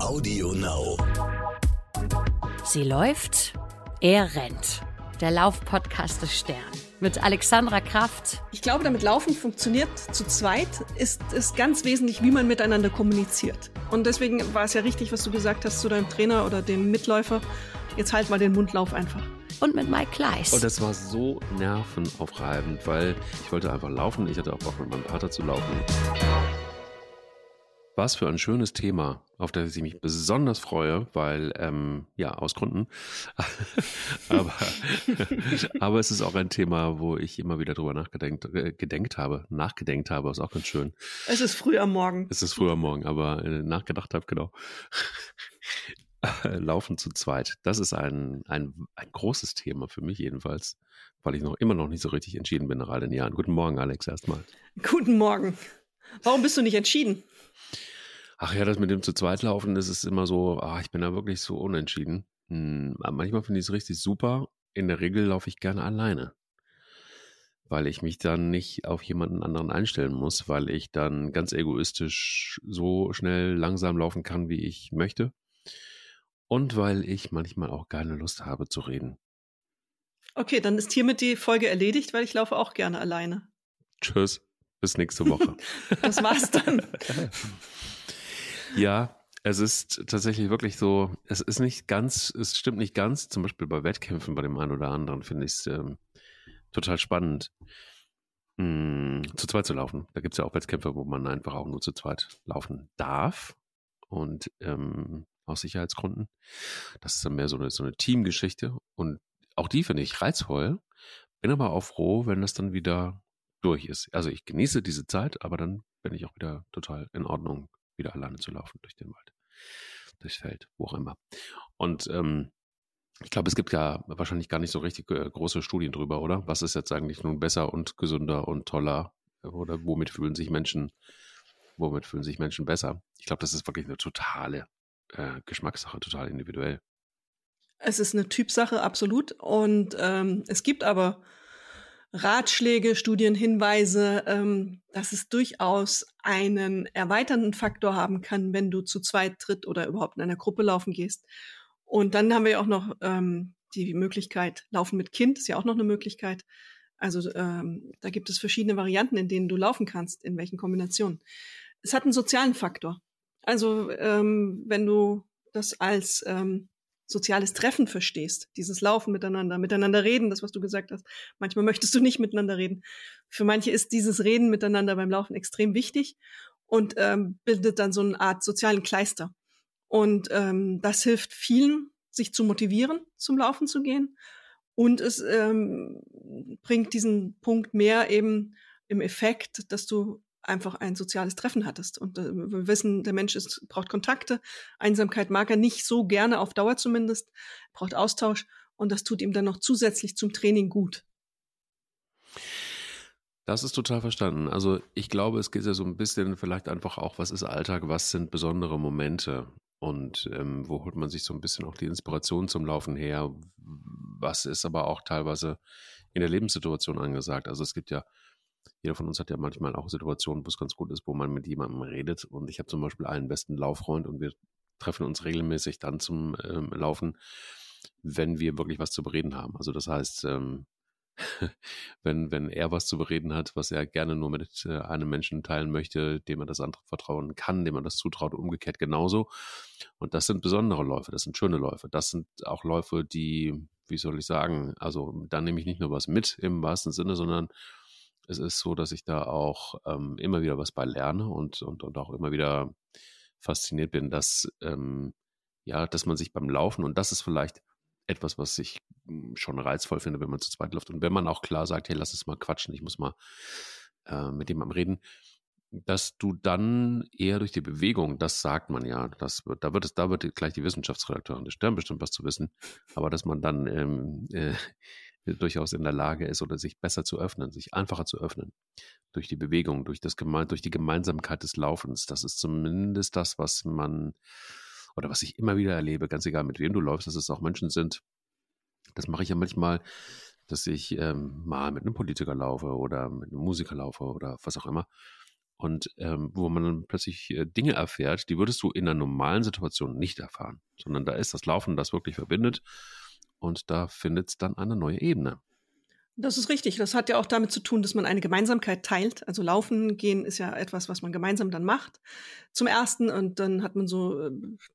Audio Now. Sie läuft, er rennt. Der Laufpodcast des Stern mit Alexandra Kraft. Ich glaube, damit Laufen funktioniert zu zweit, ist es ganz wesentlich, wie man miteinander kommuniziert. Und deswegen war es ja richtig, was du gesagt hast zu deinem Trainer oder dem Mitläufer. Jetzt halt mal den Mundlauf einfach. Und mit Mike Kleiss. Und das war so nervenaufreibend, weil ich wollte einfach laufen. Ich hatte auch Bock mit meinem Vater zu laufen. Was für ein schönes Thema, auf das ich mich besonders freue, weil, ähm, ja, aus Gründen. aber, aber es ist auch ein Thema, wo ich immer wieder drüber nachgedenkt äh, gedenkt habe, nachgedenkt habe, ist auch ganz schön. Es ist früh am Morgen. Es ist früh am Morgen, aber äh, nachgedacht habe, genau. Laufen zu zweit. Das ist ein, ein, ein großes Thema für mich jedenfalls, weil ich noch immer noch nicht so richtig entschieden bin nach all den Jahren. Guten Morgen, Alex, erstmal. Guten Morgen. Warum bist du nicht entschieden? Ach ja, das mit dem zu zweit laufen, das ist immer so, ah, ich bin da wirklich so unentschieden. Hm, manchmal finde ich es richtig super. In der Regel laufe ich gerne alleine. Weil ich mich dann nicht auf jemanden anderen einstellen muss, weil ich dann ganz egoistisch so schnell langsam laufen kann, wie ich möchte. Und weil ich manchmal auch keine Lust habe zu reden. Okay, dann ist hiermit die Folge erledigt, weil ich laufe auch gerne alleine. Tschüss, bis nächste Woche. das war's dann. Ja, es ist tatsächlich wirklich so, es ist nicht ganz, es stimmt nicht ganz, zum Beispiel bei Wettkämpfen, bei dem einen oder anderen finde ich es ähm, total spannend, mh, hm, zu zweit zu laufen. Da gibt es ja auch Wettkämpfe, wo man einfach auch nur zu zweit laufen darf und ähm, aus Sicherheitsgründen. Das ist dann mehr so eine, so eine Teamgeschichte und auch die finde ich reizvoll, bin aber auch froh, wenn das dann wieder durch ist. Also ich genieße diese Zeit, aber dann bin ich auch wieder total in Ordnung wieder alleine zu laufen durch den Wald, durchs Feld, wo auch immer. Und ähm, ich glaube, es gibt ja wahrscheinlich gar nicht so richtig äh, große Studien drüber, oder? Was ist jetzt eigentlich nun besser und gesünder und toller? Oder womit fühlen sich Menschen, womit fühlen sich Menschen besser? Ich glaube, das ist wirklich eine totale äh, Geschmackssache, total individuell. Es ist eine Typsache, absolut. Und ähm, es gibt aber Ratschläge, Studien, Hinweise, ähm, dass es durchaus einen erweiternden Faktor haben kann, wenn du zu zweit, dritt oder überhaupt in einer Gruppe laufen gehst. Und dann haben wir auch noch ähm, die Möglichkeit, Laufen mit Kind ist ja auch noch eine Möglichkeit. Also ähm, da gibt es verschiedene Varianten, in denen du laufen kannst, in welchen Kombinationen. Es hat einen sozialen Faktor. Also ähm, wenn du das als ähm, soziales Treffen verstehst, dieses Laufen miteinander, miteinander reden, das, was du gesagt hast. Manchmal möchtest du nicht miteinander reden. Für manche ist dieses Reden miteinander beim Laufen extrem wichtig und ähm, bildet dann so eine Art sozialen Kleister. Und ähm, das hilft vielen, sich zu motivieren, zum Laufen zu gehen. Und es ähm, bringt diesen Punkt mehr eben im Effekt, dass du einfach ein soziales Treffen hattest. Und äh, wir wissen, der Mensch ist, braucht Kontakte. Einsamkeit mag er nicht so gerne, auf Dauer zumindest, braucht Austausch. Und das tut ihm dann noch zusätzlich zum Training gut. Das ist total verstanden. Also ich glaube, es geht ja so ein bisschen vielleicht einfach auch, was ist Alltag, was sind besondere Momente und ähm, wo holt man sich so ein bisschen auch die Inspiration zum Laufen her? Was ist aber auch teilweise in der Lebenssituation angesagt? Also es gibt ja jeder von uns hat ja manchmal auch Situationen, wo es ganz gut ist, wo man mit jemandem redet. Und ich habe zum Beispiel einen besten Lauffreund und wir treffen uns regelmäßig dann zum ähm, Laufen, wenn wir wirklich was zu bereden haben. Also das heißt, ähm, wenn, wenn er was zu bereden hat, was er gerne nur mit äh, einem Menschen teilen möchte, dem er das andere vertrauen kann, dem man das zutraut, umgekehrt genauso. Und das sind besondere Läufe, das sind schöne Läufe. Das sind auch Läufe, die, wie soll ich sagen, also da nehme ich nicht nur was mit im wahrsten Sinne, sondern es ist so, dass ich da auch ähm, immer wieder was bei lerne und, und, und auch immer wieder fasziniert bin, dass, ähm, ja, dass man sich beim Laufen, und das ist vielleicht etwas, was ich hm, schon reizvoll finde, wenn man zu zweit läuft. Und wenn man auch klar sagt, hey, lass es mal quatschen, ich muss mal äh, mit jemandem reden, dass du dann eher durch die Bewegung, das sagt man ja, das wird, da wird es, da wird gleich die Wissenschaftsredakteurin des Stern bestimmt was zu wissen, aber dass man dann ähm, äh, durchaus in der Lage ist oder sich besser zu öffnen, sich einfacher zu öffnen. Durch die Bewegung, durch, das Geme durch die Gemeinsamkeit des Laufens. Das ist zumindest das, was man oder was ich immer wieder erlebe, ganz egal mit wem du läufst, dass es auch Menschen sind. Das mache ich ja manchmal, dass ich ähm, mal mit einem Politiker laufe oder mit einem Musiker laufe oder was auch immer. und ähm, wo man dann plötzlich äh, Dinge erfährt, die würdest du in einer normalen Situation nicht erfahren, sondern da ist das Laufen, das wirklich verbindet und da findet es dann eine neue Ebene. Das ist richtig. Das hat ja auch damit zu tun, dass man eine Gemeinsamkeit teilt. Also Laufen gehen ist ja etwas, was man gemeinsam dann macht. Zum ersten und dann hat man so äh,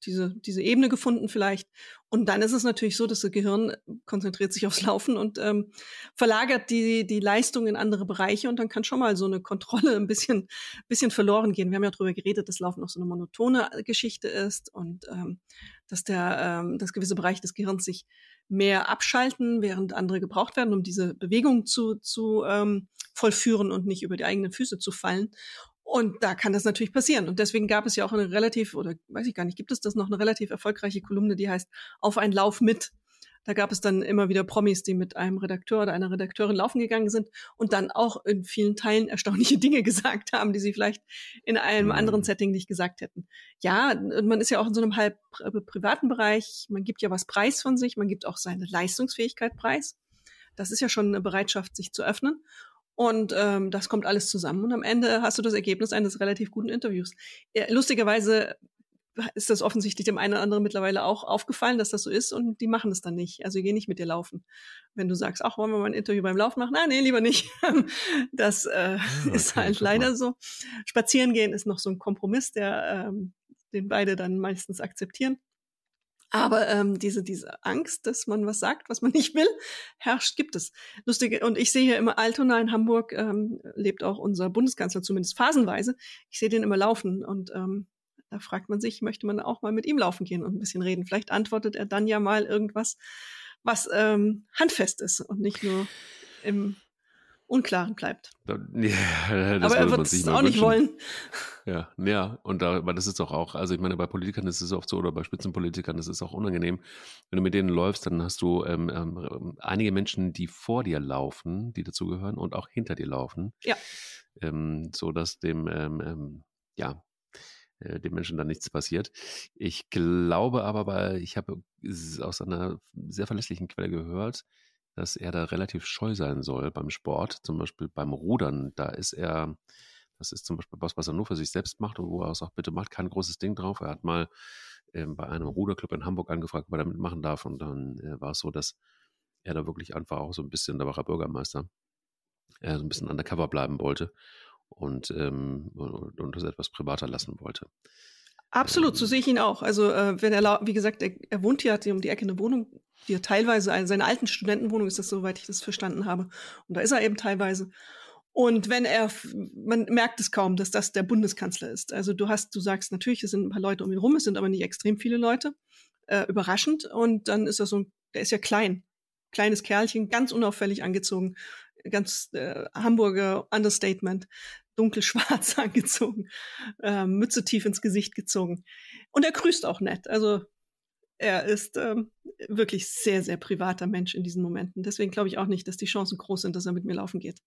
diese, diese Ebene gefunden vielleicht. Und dann ist es natürlich so, dass das Gehirn konzentriert sich aufs Laufen und ähm, verlagert die, die Leistung in andere Bereiche und dann kann schon mal so eine Kontrolle ein bisschen, bisschen verloren gehen. Wir haben ja darüber geredet, dass Laufen auch so eine monotone Geschichte ist und ähm, dass der, ähm, dass gewisse Bereiche des Gehirns sich mehr abschalten, während andere gebraucht werden, um diese Bewegung zu, zu ähm, vollführen und nicht über die eigenen Füße zu fallen. Und da kann das natürlich passieren. Und deswegen gab es ja auch eine relativ, oder weiß ich gar nicht, gibt es das noch eine relativ erfolgreiche Kolumne, die heißt Auf einen Lauf mit. Da gab es dann immer wieder Promis, die mit einem Redakteur oder einer Redakteurin laufen gegangen sind und dann auch in vielen Teilen erstaunliche Dinge gesagt haben, die sie vielleicht in einem mhm. anderen Setting nicht gesagt hätten. Ja, man ist ja auch in so einem halb privaten Bereich. Man gibt ja was preis von sich. Man gibt auch seine Leistungsfähigkeit preis. Das ist ja schon eine Bereitschaft, sich zu öffnen. Und ähm, das kommt alles zusammen. Und am Ende hast du das Ergebnis eines relativ guten Interviews. Lustigerweise ist das offensichtlich dem einen oder anderen mittlerweile auch aufgefallen, dass das so ist und die machen es dann nicht. Also die gehen nicht mit dir laufen. Wenn du sagst, ach, wollen wir mal ein Interview beim Laufen machen? Ah, nee, lieber nicht. Das äh, okay, ist halt leider so. Spazieren gehen ist noch so ein Kompromiss, der ähm, den beide dann meistens akzeptieren. Aber ähm, diese, diese Angst, dass man was sagt, was man nicht will, herrscht, gibt es. Lustige, und ich sehe hier immer Altona in Hamburg, ähm, lebt auch unser Bundeskanzler zumindest phasenweise. Ich sehe den immer laufen und ähm, da fragt man sich, möchte man auch mal mit ihm laufen gehen und ein bisschen reden? Vielleicht antwortet er dann ja mal irgendwas, was ähm, handfest ist und nicht nur im Unklaren bleibt. Ja, Aber er wird es auch nicht wollen. Ja, ja, und da, aber das ist doch auch, also ich meine, bei Politikern ist es oft so oder bei Spitzenpolitikern ist es auch unangenehm. Wenn du mit denen läufst, dann hast du ähm, ähm, einige Menschen, die vor dir laufen, die dazugehören und auch hinter dir laufen. Ja. Ähm, so dass dem, ähm, ähm ja, äh, dem Menschen dann nichts passiert. Ich glaube aber, weil ich habe aus einer sehr verlässlichen Quelle gehört, dass er da relativ scheu sein soll beim Sport, zum Beispiel beim Rudern. Da ist er, das ist zum Beispiel was, was er nur für sich selbst macht und wo er auch bitte macht, kein großes Ding drauf. Er hat mal ähm, bei einem Ruderclub in Hamburg angefragt, ob er da mitmachen darf und dann äh, war es so, dass er da wirklich einfach auch so ein bisschen, da war er Bürgermeister, er so ein bisschen undercover bleiben wollte und, ähm, und das etwas privater lassen wollte. Absolut, so ähm. sehe ich ihn auch. Also äh, wenn er, wie gesagt, er, er wohnt hier, hat hier um die Ecke eine Wohnung, die er teilweise, also seine alten Studentenwohnung ist das, soweit ich das verstanden habe. Und da ist er eben teilweise. Und wenn er, man merkt es kaum, dass das der Bundeskanzler ist. Also du hast, du sagst natürlich, es sind ein paar Leute um ihn rum, es sind aber nicht extrem viele Leute. Äh, überraschend. Und dann ist er so, der ist ja klein, kleines Kerlchen, ganz unauffällig angezogen, ganz äh, Hamburger Understatement dunkelschwarz angezogen, äh, Mütze tief ins Gesicht gezogen. Und er grüßt auch nett. Also er ist ähm, wirklich sehr, sehr privater Mensch in diesen Momenten. Deswegen glaube ich auch nicht, dass die Chancen groß sind, dass er mit mir laufen geht.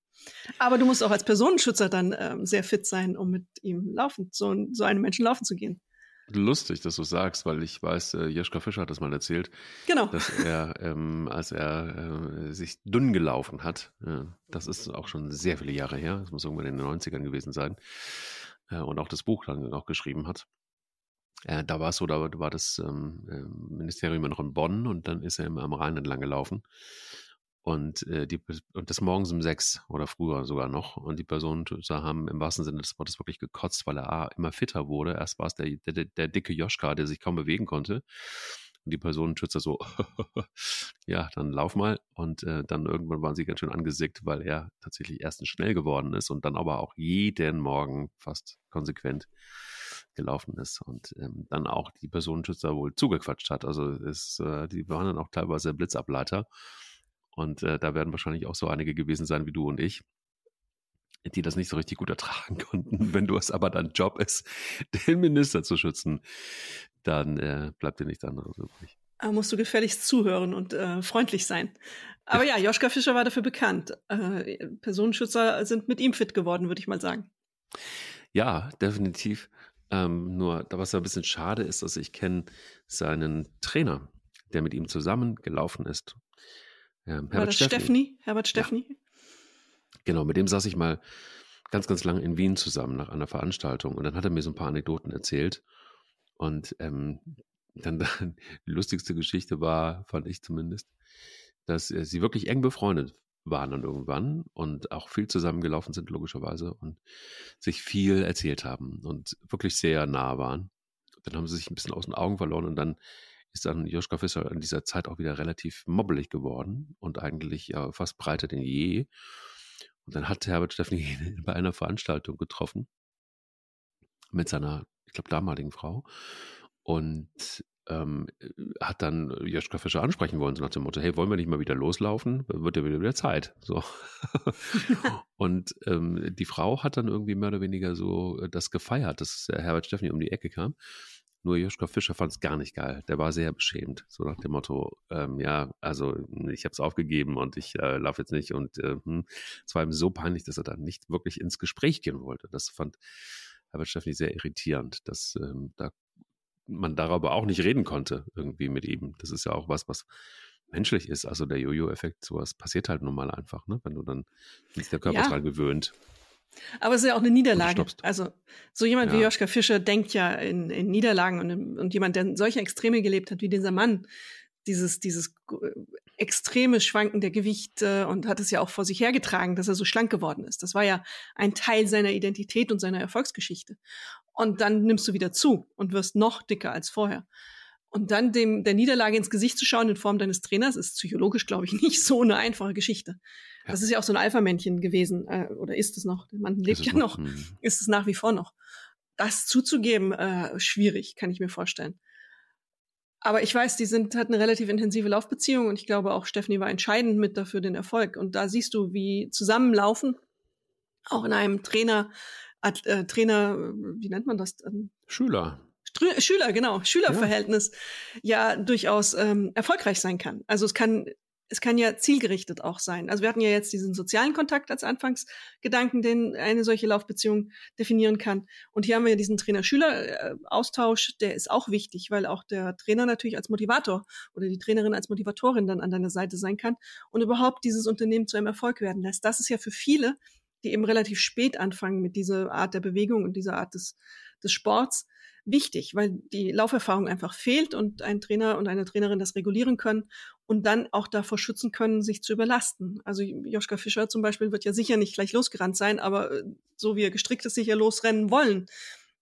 Aber du musst auch als Personenschützer dann ähm, sehr fit sein, um mit ihm laufen, so, so einem Menschen laufen zu gehen. Lustig, dass du sagst, weil ich weiß, äh, Jeschka Fischer hat das mal erzählt, genau. dass er, ähm, als er äh, sich dünn gelaufen hat, äh, das ist auch schon sehr viele Jahre her, das muss irgendwann in den 90ern gewesen sein, äh, und auch das Buch dann auch geschrieben hat. Äh, da war es so, da war das ähm, äh, Ministerium noch in Bonn und dann ist er immer am Rhein entlang gelaufen und, äh, die, und das morgens um sechs oder früher sogar noch. Und die Personen haben im wahrsten Sinne des Wortes wirklich gekotzt, weil er A, immer fitter wurde. Erst war es der, der, der dicke Joschka, der sich kaum bewegen konnte. Und die Personenschützer so, ja, dann lauf mal. Und äh, dann irgendwann waren sie ganz schön angesickt, weil er tatsächlich erstens schnell geworden ist und dann aber auch jeden Morgen fast konsequent gelaufen ist und ähm, dann auch die Personenschützer wohl zugequatscht hat. Also es, äh, die waren dann auch teilweise Blitzableiter. Und äh, da werden wahrscheinlich auch so einige gewesen sein wie du und ich, die das nicht so richtig gut ertragen konnten. Wenn du es aber dein Job ist, den Minister zu schützen, dann äh, bleibt dir nichts anderes übrig. Da musst du gefälligst zuhören und äh, freundlich sein. Aber ja, Joschka Fischer war dafür bekannt. Äh, Personenschützer sind mit ihm fit geworden, würde ich mal sagen. Ja, definitiv. Ähm, nur, was ein bisschen schade ist, dass ich kenne seinen Trainer, der mit ihm zusammen gelaufen ist. Herbert War das Steffni? Herbert Steffni? Ja. Genau, mit dem saß ich mal ganz, ganz lange in Wien zusammen nach einer Veranstaltung und dann hat er mir so ein paar Anekdoten erzählt und ähm, dann, dann die lustigste Geschichte war, fand ich zumindest, dass äh, sie wirklich eng befreundet waren dann irgendwann und auch viel zusammengelaufen sind, logischerweise, und sich viel erzählt haben und wirklich sehr nah waren. Dann haben sie sich ein bisschen aus den Augen verloren und dann ist dann Joschka Fischer in dieser Zeit auch wieder relativ mobbelig geworden und eigentlich ja fast breiter denn je. Und dann hat Herbert Steffni bei einer Veranstaltung getroffen mit seiner, ich glaube, damaligen Frau und ähm, hat dann Joschka Fischer ansprechen wollen, so nach dem Motto, hey, wollen wir nicht mal wieder loslaufen? Wird ja wieder, wieder Zeit. So. und ähm, die Frau hat dann irgendwie mehr oder weniger so das gefeiert, dass Herbert Steffni um die Ecke kam. Nur Joschka Fischer fand es gar nicht geil. Der war sehr beschämt. So nach dem Motto, ähm, ja, also ich habe es aufgegeben und ich äh, laufe jetzt nicht. Und äh, hm, es war ihm so peinlich, dass er dann nicht wirklich ins Gespräch gehen wollte. Das fand Herbert Steffni sehr irritierend, dass ähm, da man darüber auch nicht reden konnte, irgendwie mit ihm. Das ist ja auch was, was menschlich ist. Also der Jojo-Effekt, sowas passiert halt nun mal einfach, ne? wenn du dann ist der Körper ja. dran gewöhnt. Aber es ist ja auch eine Niederlage. Also so jemand ja. wie Joschka Fischer denkt ja in, in Niederlagen und, und jemand, der solche Extreme gelebt hat wie dieser Mann, dieses, dieses extreme Schwanken der Gewichte und hat es ja auch vor sich hergetragen, dass er so schlank geworden ist. Das war ja ein Teil seiner Identität und seiner Erfolgsgeschichte. Und dann nimmst du wieder zu und wirst noch dicker als vorher. Und dann dem, der Niederlage ins Gesicht zu schauen in Form deines Trainers ist psychologisch, glaube ich, nicht so eine einfache Geschichte. Ja. Das ist ja auch so ein Alpha-Männchen gewesen, äh, oder ist es noch? Der Mann lebt ja noch, noch. Hm. ist es nach wie vor noch. Das zuzugeben, äh, schwierig, kann ich mir vorstellen. Aber ich weiß, die sind, hat eine relativ intensive Laufbeziehung und ich glaube auch Stephanie war entscheidend mit dafür den Erfolg. Und da siehst du, wie zusammenlaufen, auch in einem Trainer, äh, Trainer, wie nennt man das? Schüler. Schüler, genau, Schülerverhältnis ja, ja durchaus ähm, erfolgreich sein kann. Also es kann es kann ja zielgerichtet auch sein. Also wir hatten ja jetzt diesen sozialen Kontakt als Anfangsgedanken, den eine solche Laufbeziehung definieren kann. Und hier haben wir ja diesen Trainer-Schüler-Austausch, der ist auch wichtig, weil auch der Trainer natürlich als Motivator oder die Trainerin als Motivatorin dann an deiner Seite sein kann und überhaupt dieses Unternehmen zu einem Erfolg werden lässt. Das ist ja für viele, die eben relativ spät anfangen mit dieser Art der Bewegung und dieser Art des, des Sports, wichtig, weil die Lauferfahrung einfach fehlt und ein Trainer und eine Trainerin das regulieren können und dann auch davor schützen können, sich zu überlasten. Also Joschka Fischer zum Beispiel wird ja sicher nicht gleich losgerannt sein, aber äh, so wie er gestrickt ist, sicher losrennen wollen.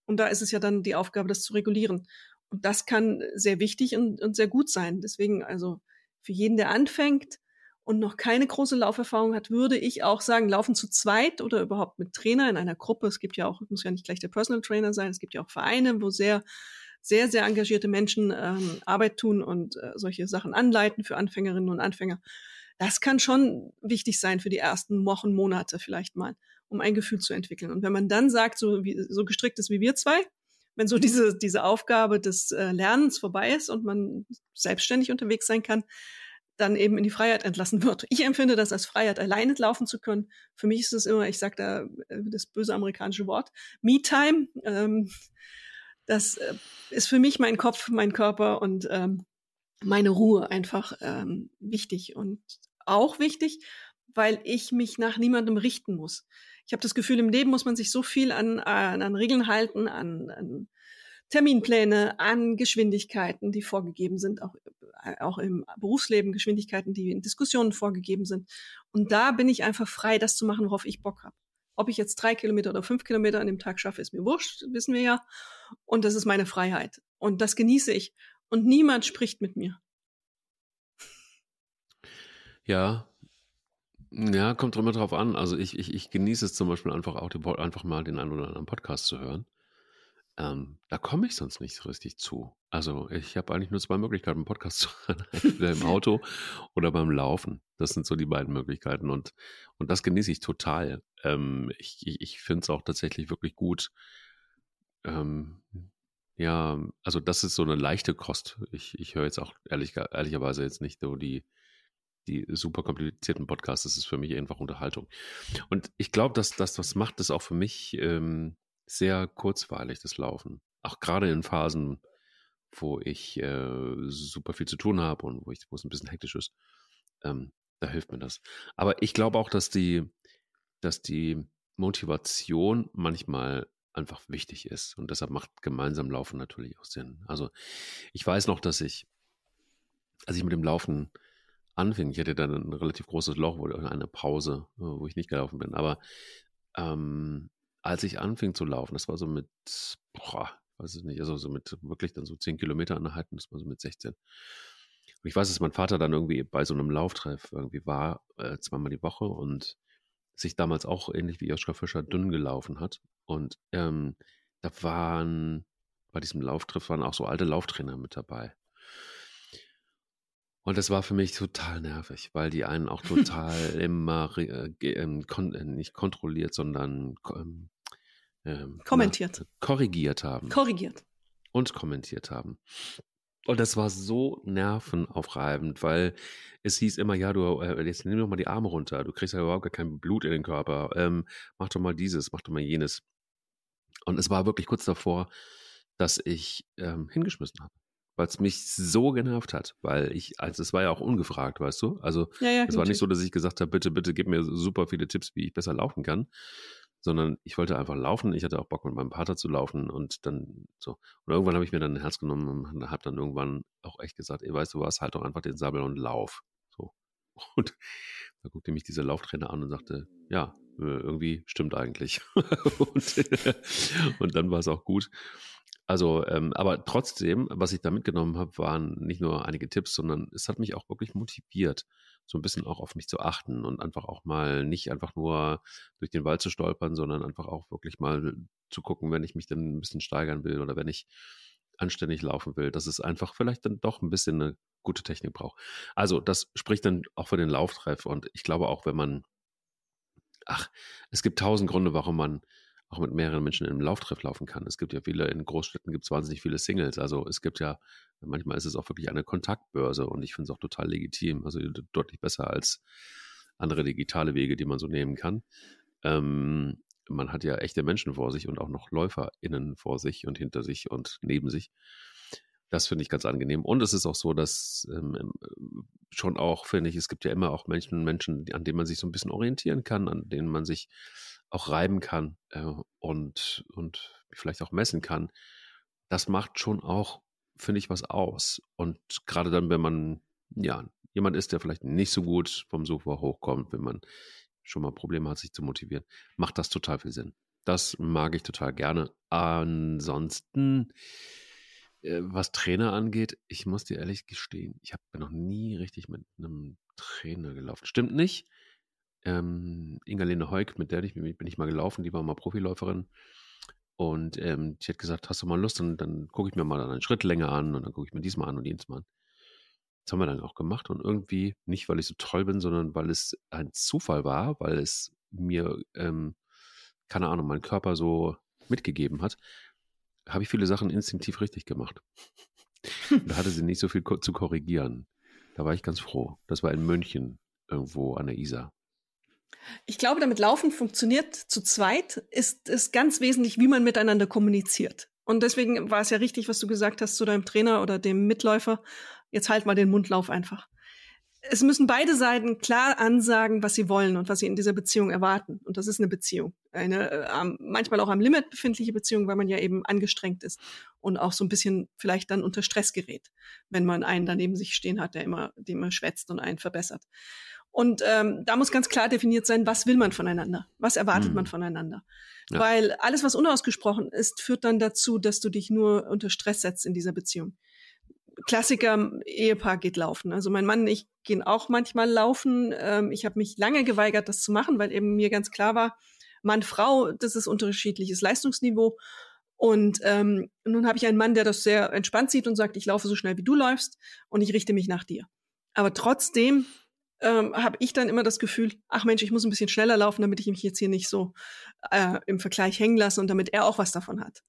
Und da ist es ja dann die Aufgabe, das zu regulieren. Und das kann sehr wichtig und, und sehr gut sein. Deswegen also für jeden, der anfängt, und noch keine große Lauferfahrung hat, würde ich auch sagen, laufen zu zweit oder überhaupt mit Trainer in einer Gruppe. Es gibt ja auch, muss ja nicht gleich der Personal Trainer sein, es gibt ja auch Vereine, wo sehr, sehr, sehr engagierte Menschen ähm, Arbeit tun und äh, solche Sachen anleiten für Anfängerinnen und Anfänger. Das kann schon wichtig sein für die ersten Wochen, Monate vielleicht mal, um ein Gefühl zu entwickeln. Und wenn man dann sagt, so, wie, so gestrickt ist wie wir zwei, wenn so diese, diese Aufgabe des äh, Lernens vorbei ist und man selbstständig unterwegs sein kann, dann eben in die Freiheit entlassen wird. Ich empfinde das als Freiheit, alleine laufen zu können. Für mich ist es immer, ich sage da äh, das böse amerikanische Wort, Me-Time. Ähm, das äh, ist für mich mein Kopf, mein Körper und ähm, meine Ruhe einfach ähm, wichtig und auch wichtig, weil ich mich nach niemandem richten muss. Ich habe das Gefühl, im Leben muss man sich so viel an, an, an Regeln halten, an, an Terminpläne, an Geschwindigkeiten, die vorgegeben sind, auch, äh, auch im Berufsleben Geschwindigkeiten, die in Diskussionen vorgegeben sind. Und da bin ich einfach frei, das zu machen, worauf ich Bock habe. Ob ich jetzt drei Kilometer oder fünf Kilometer an dem Tag schaffe, ist mir wurscht, wissen wir ja. Und das ist meine Freiheit. Und das genieße ich. Und niemand spricht mit mir. Ja, ja, kommt immer drauf an. Also ich, ich, ich genieße es zum Beispiel einfach auch, die, einfach mal den einen oder anderen Podcast zu hören. Ähm, da komme ich sonst nicht so richtig zu. Also ich habe eigentlich nur zwei Möglichkeiten, einen Podcast zu hören. Entweder im Auto oder beim Laufen. Das sind so die beiden Möglichkeiten. Und, und das genieße ich total. Ähm, ich ich, ich finde es auch tatsächlich wirklich gut. Ähm, ja, also das ist so eine leichte Kost. Ich, ich höre jetzt auch ehrlich, ehrlicherweise jetzt nicht so die, die super komplizierten Podcasts. Das ist für mich einfach Unterhaltung. Und ich glaube, dass das, was macht das auch für mich ähm, sehr kurzweilig, das Laufen. Auch gerade in Phasen, wo ich äh, super viel zu tun habe und wo, ich, wo es ein bisschen hektisch ist. Ähm, da hilft mir das. Aber ich glaube auch, dass die, dass die Motivation manchmal einfach wichtig ist. Und deshalb macht gemeinsam Laufen natürlich auch Sinn. Also ich weiß noch, dass ich, als ich mit dem Laufen anfing, ich hatte dann ein relativ großes Loch oder eine Pause, äh, wo ich nicht gelaufen bin. Aber ähm, als ich anfing zu laufen, das war so mit, boah, weiß ich nicht, also so mit wirklich dann so 10 Kilometer anhalten, das war so mit 16. Und ich weiß, dass mein Vater dann irgendwie bei so einem Lauftreff irgendwie war, äh, zweimal die Woche und sich damals auch ähnlich wie Joschka Fischer dünn gelaufen hat. Und ähm, da waren bei diesem Lauftreff waren auch so alte Lauftrainer mit dabei. Und das war für mich total nervig, weil die einen auch total immer äh, ähm, kon äh, nicht kontrolliert, sondern ähm, ähm, kommentiert. Na, korrigiert haben. Korrigiert. Und kommentiert haben. Und das war so nervenaufreibend, weil es hieß immer, ja, du, äh, jetzt nimm doch mal die Arme runter, du kriegst ja überhaupt gar kein Blut in den Körper, ähm, mach doch mal dieses, mach doch mal jenes. Und es war wirklich kurz davor, dass ich ähm, hingeschmissen habe, weil es mich so genervt hat, weil ich, also es war ja auch ungefragt, weißt du, also ja, ja, es war nicht so, dass ich gesagt habe, bitte, bitte gib mir super viele Tipps, wie ich besser laufen kann, sondern ich wollte einfach laufen. Ich hatte auch Bock mit meinem Vater zu laufen und dann so. Und irgendwann habe ich mir dann ein Herz genommen und habe dann irgendwann auch echt gesagt, ey, weißt du was, halt doch einfach den Sabel und lauf. So. Und da guckte mich dieser Lauftrainer an und sagte, ja, äh, irgendwie stimmt eigentlich. und, und dann war es auch gut. Also, ähm, aber trotzdem, was ich da mitgenommen habe, waren nicht nur einige Tipps, sondern es hat mich auch wirklich motiviert so ein bisschen auch auf mich zu achten und einfach auch mal nicht einfach nur durch den Wald zu stolpern, sondern einfach auch wirklich mal zu gucken, wenn ich mich dann ein bisschen steigern will oder wenn ich anständig laufen will, dass es einfach vielleicht dann doch ein bisschen eine gute Technik braucht. Also das spricht dann auch für den Lauftreff und ich glaube auch, wenn man, ach, es gibt tausend Gründe, warum man auch mit mehreren Menschen in einem Lauftreff laufen kann. Es gibt ja viele, in Großstädten gibt es wahnsinnig viele Singles. Also es gibt ja, manchmal ist es auch wirklich eine Kontaktbörse und ich finde es auch total legitim. Also deutlich besser als andere digitale Wege, die man so nehmen kann. Ähm, man hat ja echte Menschen vor sich und auch noch LäuferInnen vor sich und hinter sich und neben sich. Das finde ich ganz angenehm. Und es ist auch so, dass ähm, ähm schon auch, finde ich, es gibt ja immer auch Menschen, Menschen, an denen man sich so ein bisschen orientieren kann, an denen man sich auch reiben kann äh, und, und vielleicht auch messen kann, das macht schon auch, finde ich, was aus. Und gerade dann, wenn man, ja, jemand ist, der vielleicht nicht so gut vom Sofa hochkommt, wenn man schon mal Probleme hat, sich zu motivieren, macht das total viel Sinn. Das mag ich total gerne. Ansonsten, äh, was Trainer angeht, ich muss dir ehrlich gestehen, ich habe noch nie richtig mit einem Trainer gelaufen. Stimmt nicht ähm, Inga-Lene Heuk, mit der ich, bin ich mal gelaufen, die war mal Profiläuferin. Und ähm, die hat gesagt, hast du mal Lust? Und dann gucke ich mir mal eine Schrittlänge an und dann gucke ich mir diesmal an und jenes mal an. Das haben wir dann auch gemacht und irgendwie, nicht weil ich so toll bin, sondern weil es ein Zufall war, weil es mir, ähm, keine Ahnung, mein Körper so mitgegeben hat, habe ich viele Sachen instinktiv richtig gemacht. da hatte sie nicht so viel zu korrigieren. Da war ich ganz froh. Das war in München irgendwo an der Isar. Ich glaube, damit Laufen funktioniert zu zweit, ist es ganz wesentlich, wie man miteinander kommuniziert. Und deswegen war es ja richtig, was du gesagt hast zu deinem Trainer oder dem Mitläufer. Jetzt halt mal den Mundlauf einfach. Es müssen beide Seiten klar ansagen, was sie wollen und was sie in dieser Beziehung erwarten. Und das ist eine Beziehung. Eine äh, manchmal auch am Limit befindliche Beziehung, weil man ja eben angestrengt ist und auch so ein bisschen vielleicht dann unter Stress gerät, wenn man einen daneben sich stehen hat, der immer, dem immer schwätzt und einen verbessert. Und ähm, da muss ganz klar definiert sein, was will man voneinander? Was erwartet mhm. man voneinander? Ja. Weil alles, was unausgesprochen ist, führt dann dazu, dass du dich nur unter Stress setzt in dieser Beziehung. Klassiker, Ehepaar geht laufen. Also mein Mann und ich gehen auch manchmal laufen. Ähm, ich habe mich lange geweigert, das zu machen, weil eben mir ganz klar war, Mann, Frau, das ist unterschiedliches Leistungsniveau. Und ähm, nun habe ich einen Mann, der das sehr entspannt sieht und sagt, ich laufe so schnell, wie du läufst und ich richte mich nach dir. Aber trotzdem ähm, habe ich dann immer das Gefühl, ach Mensch, ich muss ein bisschen schneller laufen, damit ich mich jetzt hier nicht so äh, im Vergleich hängen lasse und damit er auch was davon hat.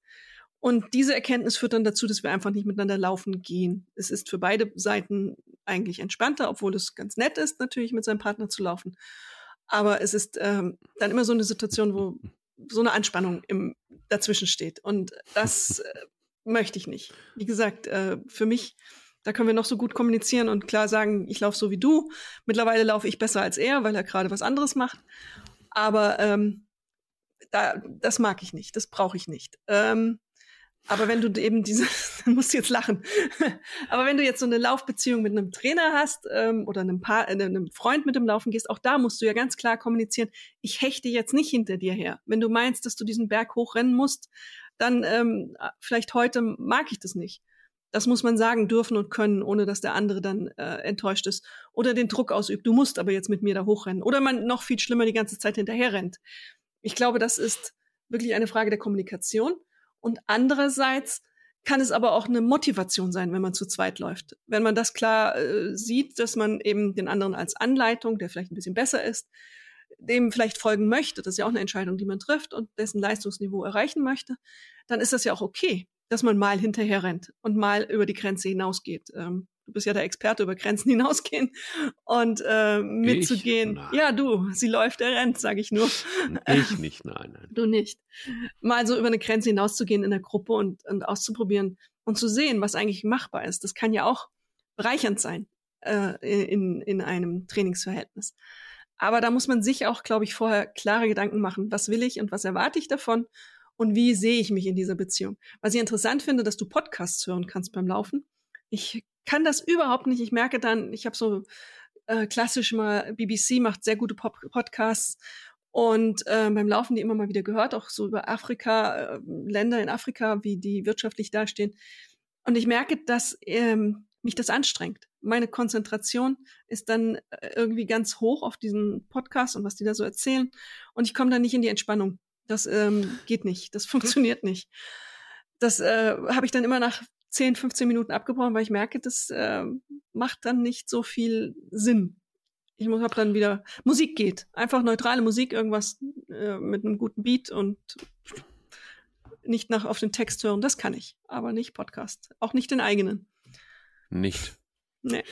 Und diese Erkenntnis führt dann dazu, dass wir einfach nicht miteinander laufen gehen. Es ist für beide Seiten eigentlich entspannter, obwohl es ganz nett ist, natürlich mit seinem Partner zu laufen. Aber es ist ähm, dann immer so eine Situation, wo so eine Anspannung im, dazwischen steht. Und das äh, möchte ich nicht. Wie gesagt, äh, für mich da können wir noch so gut kommunizieren und klar sagen, ich laufe so wie du. Mittlerweile laufe ich besser als er, weil er gerade was anderes macht. Aber ähm, da, das mag ich nicht, das brauche ich nicht. Ähm, aber wenn du eben diese, dann musst du jetzt lachen. Aber wenn du jetzt so eine Laufbeziehung mit einem Trainer hast ähm, oder einem, Paar, äh, einem Freund mit dem Laufen gehst, auch da musst du ja ganz klar kommunizieren, ich hechte jetzt nicht hinter dir her. Wenn du meinst, dass du diesen Berg hochrennen musst, dann ähm, vielleicht heute mag ich das nicht. Das muss man sagen dürfen und können, ohne dass der andere dann äh, enttäuscht ist oder den Druck ausübt. Du musst aber jetzt mit mir da hochrennen. Oder man noch viel schlimmer die ganze Zeit hinterher rennt. Ich glaube, das ist wirklich eine Frage der Kommunikation. Und andererseits kann es aber auch eine Motivation sein, wenn man zu zweit läuft. Wenn man das klar äh, sieht, dass man eben den anderen als Anleitung, der vielleicht ein bisschen besser ist, dem vielleicht folgen möchte, das ist ja auch eine Entscheidung, die man trifft und dessen Leistungsniveau erreichen möchte, dann ist das ja auch okay, dass man mal hinterher rennt und mal über die Grenze hinausgeht. Ähm, du bist ja der Experte über Grenzen hinausgehen und äh, mitzugehen. Ja, du, sie läuft, er rennt, sage ich nur. Ich nicht, nein, nein. Du nicht. Mal so über eine Grenze hinauszugehen in der Gruppe und, und auszuprobieren und zu sehen, was eigentlich machbar ist. Das kann ja auch bereichernd sein äh, in, in einem Trainingsverhältnis. Aber da muss man sich auch, glaube ich, vorher klare Gedanken machen. Was will ich und was erwarte ich davon? Und wie sehe ich mich in dieser Beziehung? Was ich interessant finde, dass du Podcasts hören kannst beim Laufen. Ich kann das überhaupt nicht. Ich merke dann, ich habe so äh, klassisch mal, BBC macht sehr gute Pop Podcasts und äh, beim Laufen die immer mal wieder gehört, auch so über Afrika, äh, Länder in Afrika, wie die wirtschaftlich dastehen. Und ich merke, dass ähm, mich das anstrengt. Meine Konzentration ist dann äh, irgendwie ganz hoch auf diesen Podcast und was die da so erzählen. Und ich komme dann nicht in die Entspannung. Das ähm, geht nicht. Das funktioniert nicht. Das äh, habe ich dann immer nach 10, 15 Minuten abgebrochen, weil ich merke, das äh, macht dann nicht so viel Sinn. Ich habe dann wieder Musik geht, einfach neutrale Musik, irgendwas äh, mit einem guten Beat und nicht nach auf den Text hören. Das kann ich, aber nicht Podcast, auch nicht den eigenen. Nicht. Nee.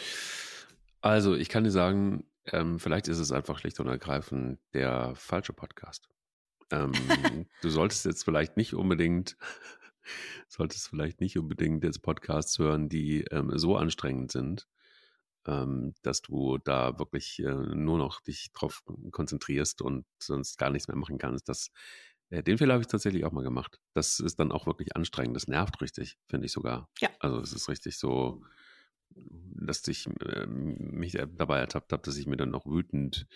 Also ich kann dir sagen, ähm, vielleicht ist es einfach schlicht und ergreifend der falsche Podcast. Ähm, du solltest jetzt vielleicht nicht unbedingt solltest vielleicht nicht unbedingt jetzt Podcasts hören, die ähm, so anstrengend sind, ähm, dass du da wirklich äh, nur noch dich drauf konzentrierst und sonst gar nichts mehr machen kannst. Das, äh, den Fehler habe ich tatsächlich auch mal gemacht. Das ist dann auch wirklich anstrengend. Das nervt richtig, finde ich sogar. Ja. Also es ist richtig so, dass ich äh, mich dabei ertappt habe, dass ich mir dann noch wütend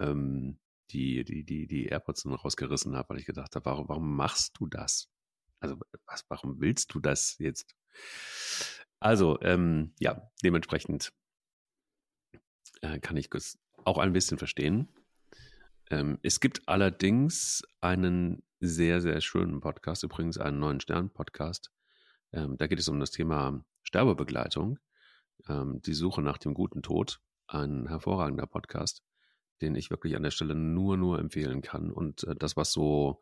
ähm, die, die, die, die AirPods dann rausgerissen habe, weil ich gedacht habe, warum, warum machst du das? Also, was, warum willst du das jetzt? Also, ähm, ja, dementsprechend äh, kann ich das auch ein bisschen verstehen. Ähm, es gibt allerdings einen sehr, sehr schönen Podcast, übrigens einen neuen Stern-Podcast. Ähm, da geht es um das Thema Sterbebegleitung, ähm, die Suche nach dem guten Tod. Ein hervorragender Podcast, den ich wirklich an der Stelle nur, nur empfehlen kann. Und äh, das, was so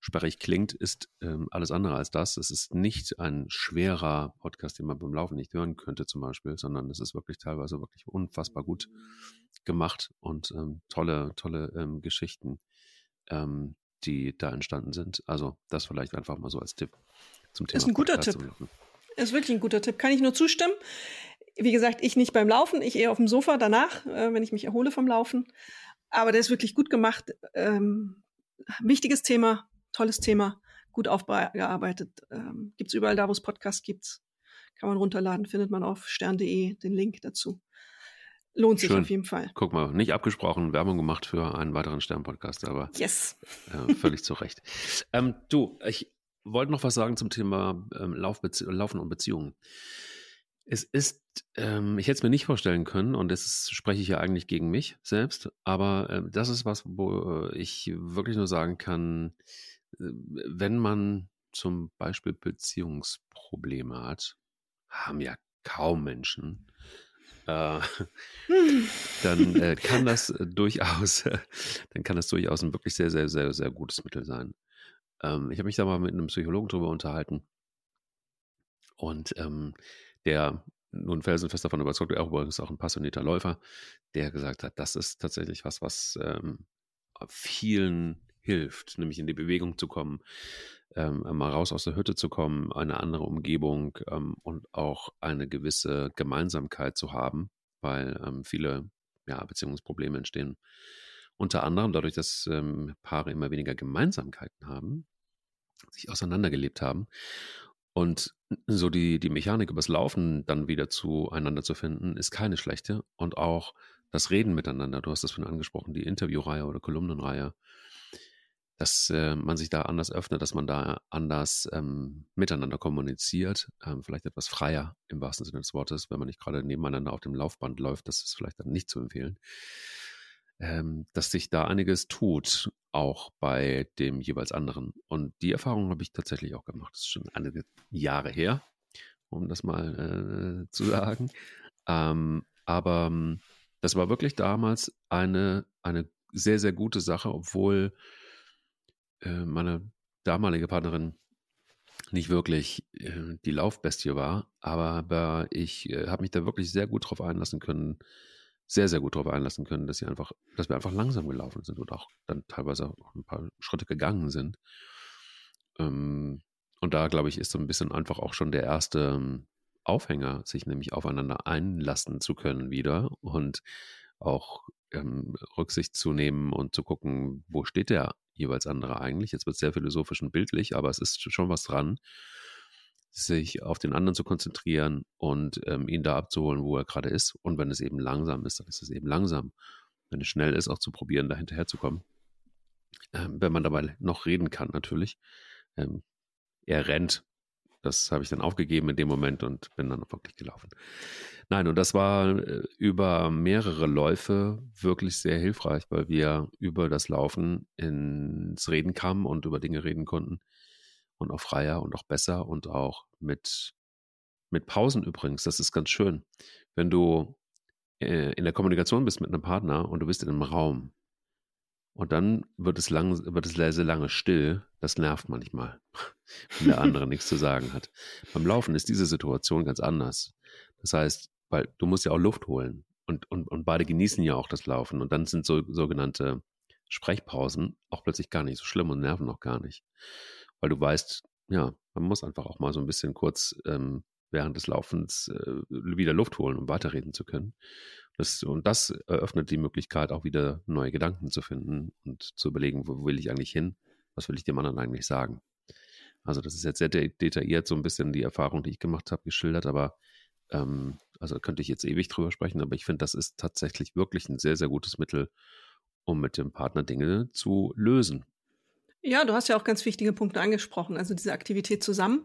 sperrig klingt, ist ähm, alles andere als das. Es ist nicht ein schwerer Podcast, den man beim Laufen nicht hören könnte zum Beispiel, sondern es ist wirklich teilweise wirklich unfassbar gut gemacht und ähm, tolle, tolle ähm, Geschichten, ähm, die da entstanden sind. Also das vielleicht einfach mal so als Tipp zum Thema. Ist ein guter Podcast Tipp. Ist wirklich ein guter Tipp. Kann ich nur zustimmen. Wie gesagt, ich nicht beim Laufen, ich eher auf dem Sofa danach, äh, wenn ich mich erhole vom Laufen. Aber der ist wirklich gut gemacht. Ähm, wichtiges Thema, tolles Thema, gut aufgearbeitet. Ähm, gibt es überall da, wo es Podcasts gibt. Kann man runterladen, findet man auf stern.de den Link dazu. Lohnt sich Schön. auf jeden Fall. Guck mal, nicht abgesprochen, Werbung gemacht für einen weiteren Stern-Podcast, aber yes. Äh, völlig zu Recht. Ähm, du, ich wollte noch was sagen zum Thema ähm, Laufen und Beziehungen. Es ist, ähm, ich hätte es mir nicht vorstellen können, und das spreche ich ja eigentlich gegen mich selbst, aber äh, das ist was, wo äh, ich wirklich nur sagen kann, wenn man zum Beispiel Beziehungsprobleme hat, haben ja kaum Menschen, äh, dann äh, kann das äh, durchaus, dann kann das durchaus ein wirklich sehr, sehr, sehr, sehr gutes Mittel sein. Ähm, ich habe mich da mal mit einem Psychologen drüber unterhalten und ähm, der nun felsenfest davon überzeugt, er übrigens auch ein passionierter Läufer, der gesagt hat, das ist tatsächlich was, was ähm, vielen hilft, nämlich in die Bewegung zu kommen, ähm, mal raus aus der Hütte zu kommen, eine andere Umgebung ähm, und auch eine gewisse Gemeinsamkeit zu haben, weil ähm, viele ja, Beziehungsprobleme entstehen Unter anderem dadurch, dass ähm, Paare immer weniger Gemeinsamkeiten haben, sich auseinandergelebt haben. Und so die, die Mechanik übers Laufen dann wieder zueinander zu finden, ist keine schlechte. Und auch das Reden miteinander, du hast das schon angesprochen, die Interviewreihe oder Kolumnenreihe, dass äh, man sich da anders öffnet, dass man da anders ähm, miteinander kommuniziert, ähm, vielleicht etwas freier im wahrsten Sinne des Wortes, wenn man nicht gerade nebeneinander auf dem Laufband läuft, das ist vielleicht dann nicht zu empfehlen ähm, dass sich da einiges tut, auch bei dem jeweils anderen. Und die Erfahrung habe ich tatsächlich auch gemacht. Das ist schon einige Jahre her, um das mal äh, zu sagen. Ähm, aber ähm, das war wirklich damals eine, eine sehr, sehr gute Sache, obwohl äh, meine damalige Partnerin nicht wirklich äh, die Laufbestie war, aber ich äh, habe mich da wirklich sehr gut drauf einlassen können, sehr, sehr gut darauf einlassen können, dass sie einfach, dass wir einfach langsam gelaufen sind und auch dann teilweise auch ein paar Schritte gegangen sind. Ähm, und da, glaube ich, ist so ein bisschen einfach auch schon der erste ähm, Aufhänger, sich nämlich aufeinander einlassen zu können wieder und auch ähm, Rücksicht zu nehmen und zu gucken, wo steht der jeweils andere eigentlich. Jetzt wird es sehr philosophisch und bildlich, aber es ist schon was dran sich auf den anderen zu konzentrieren und ähm, ihn da abzuholen, wo er gerade ist. Und wenn es eben langsam ist, dann ist es eben langsam. Wenn es schnell ist, auch zu probieren, da hinterherzukommen. Ähm, wenn man dabei noch reden kann, natürlich. Ähm, er rennt. Das habe ich dann aufgegeben in dem Moment und bin dann wirklich gelaufen. Nein, und das war äh, über mehrere Läufe wirklich sehr hilfreich, weil wir über das Laufen ins Reden kamen und über Dinge reden konnten, und auch freier und auch besser und auch mit, mit Pausen übrigens. Das ist ganz schön. Wenn du äh, in der Kommunikation bist mit einem Partner und du bist in einem Raum und dann wird es, lang, wird es sehr lange still, das nervt manchmal, wenn der andere nichts zu sagen hat. Beim Laufen ist diese Situation ganz anders. Das heißt, weil du musst ja auch Luft holen und, und, und beide genießen ja auch das Laufen und dann sind so sogenannte Sprechpausen auch plötzlich gar nicht so schlimm und nerven auch gar nicht weil du weißt, ja, man muss einfach auch mal so ein bisschen kurz ähm, während des Laufens äh, wieder Luft holen, um weiterreden zu können. Das, und das eröffnet die Möglichkeit, auch wieder neue Gedanken zu finden und zu überlegen, wo will ich eigentlich hin? Was will ich dem anderen eigentlich sagen? Also, das ist jetzt sehr de detailliert so ein bisschen die Erfahrung, die ich gemacht habe, geschildert, aber ähm, also könnte ich jetzt ewig drüber sprechen, aber ich finde, das ist tatsächlich wirklich ein sehr, sehr gutes Mittel, um mit dem Partner Dinge zu lösen. Ja, du hast ja auch ganz wichtige Punkte angesprochen. Also diese Aktivität zusammen.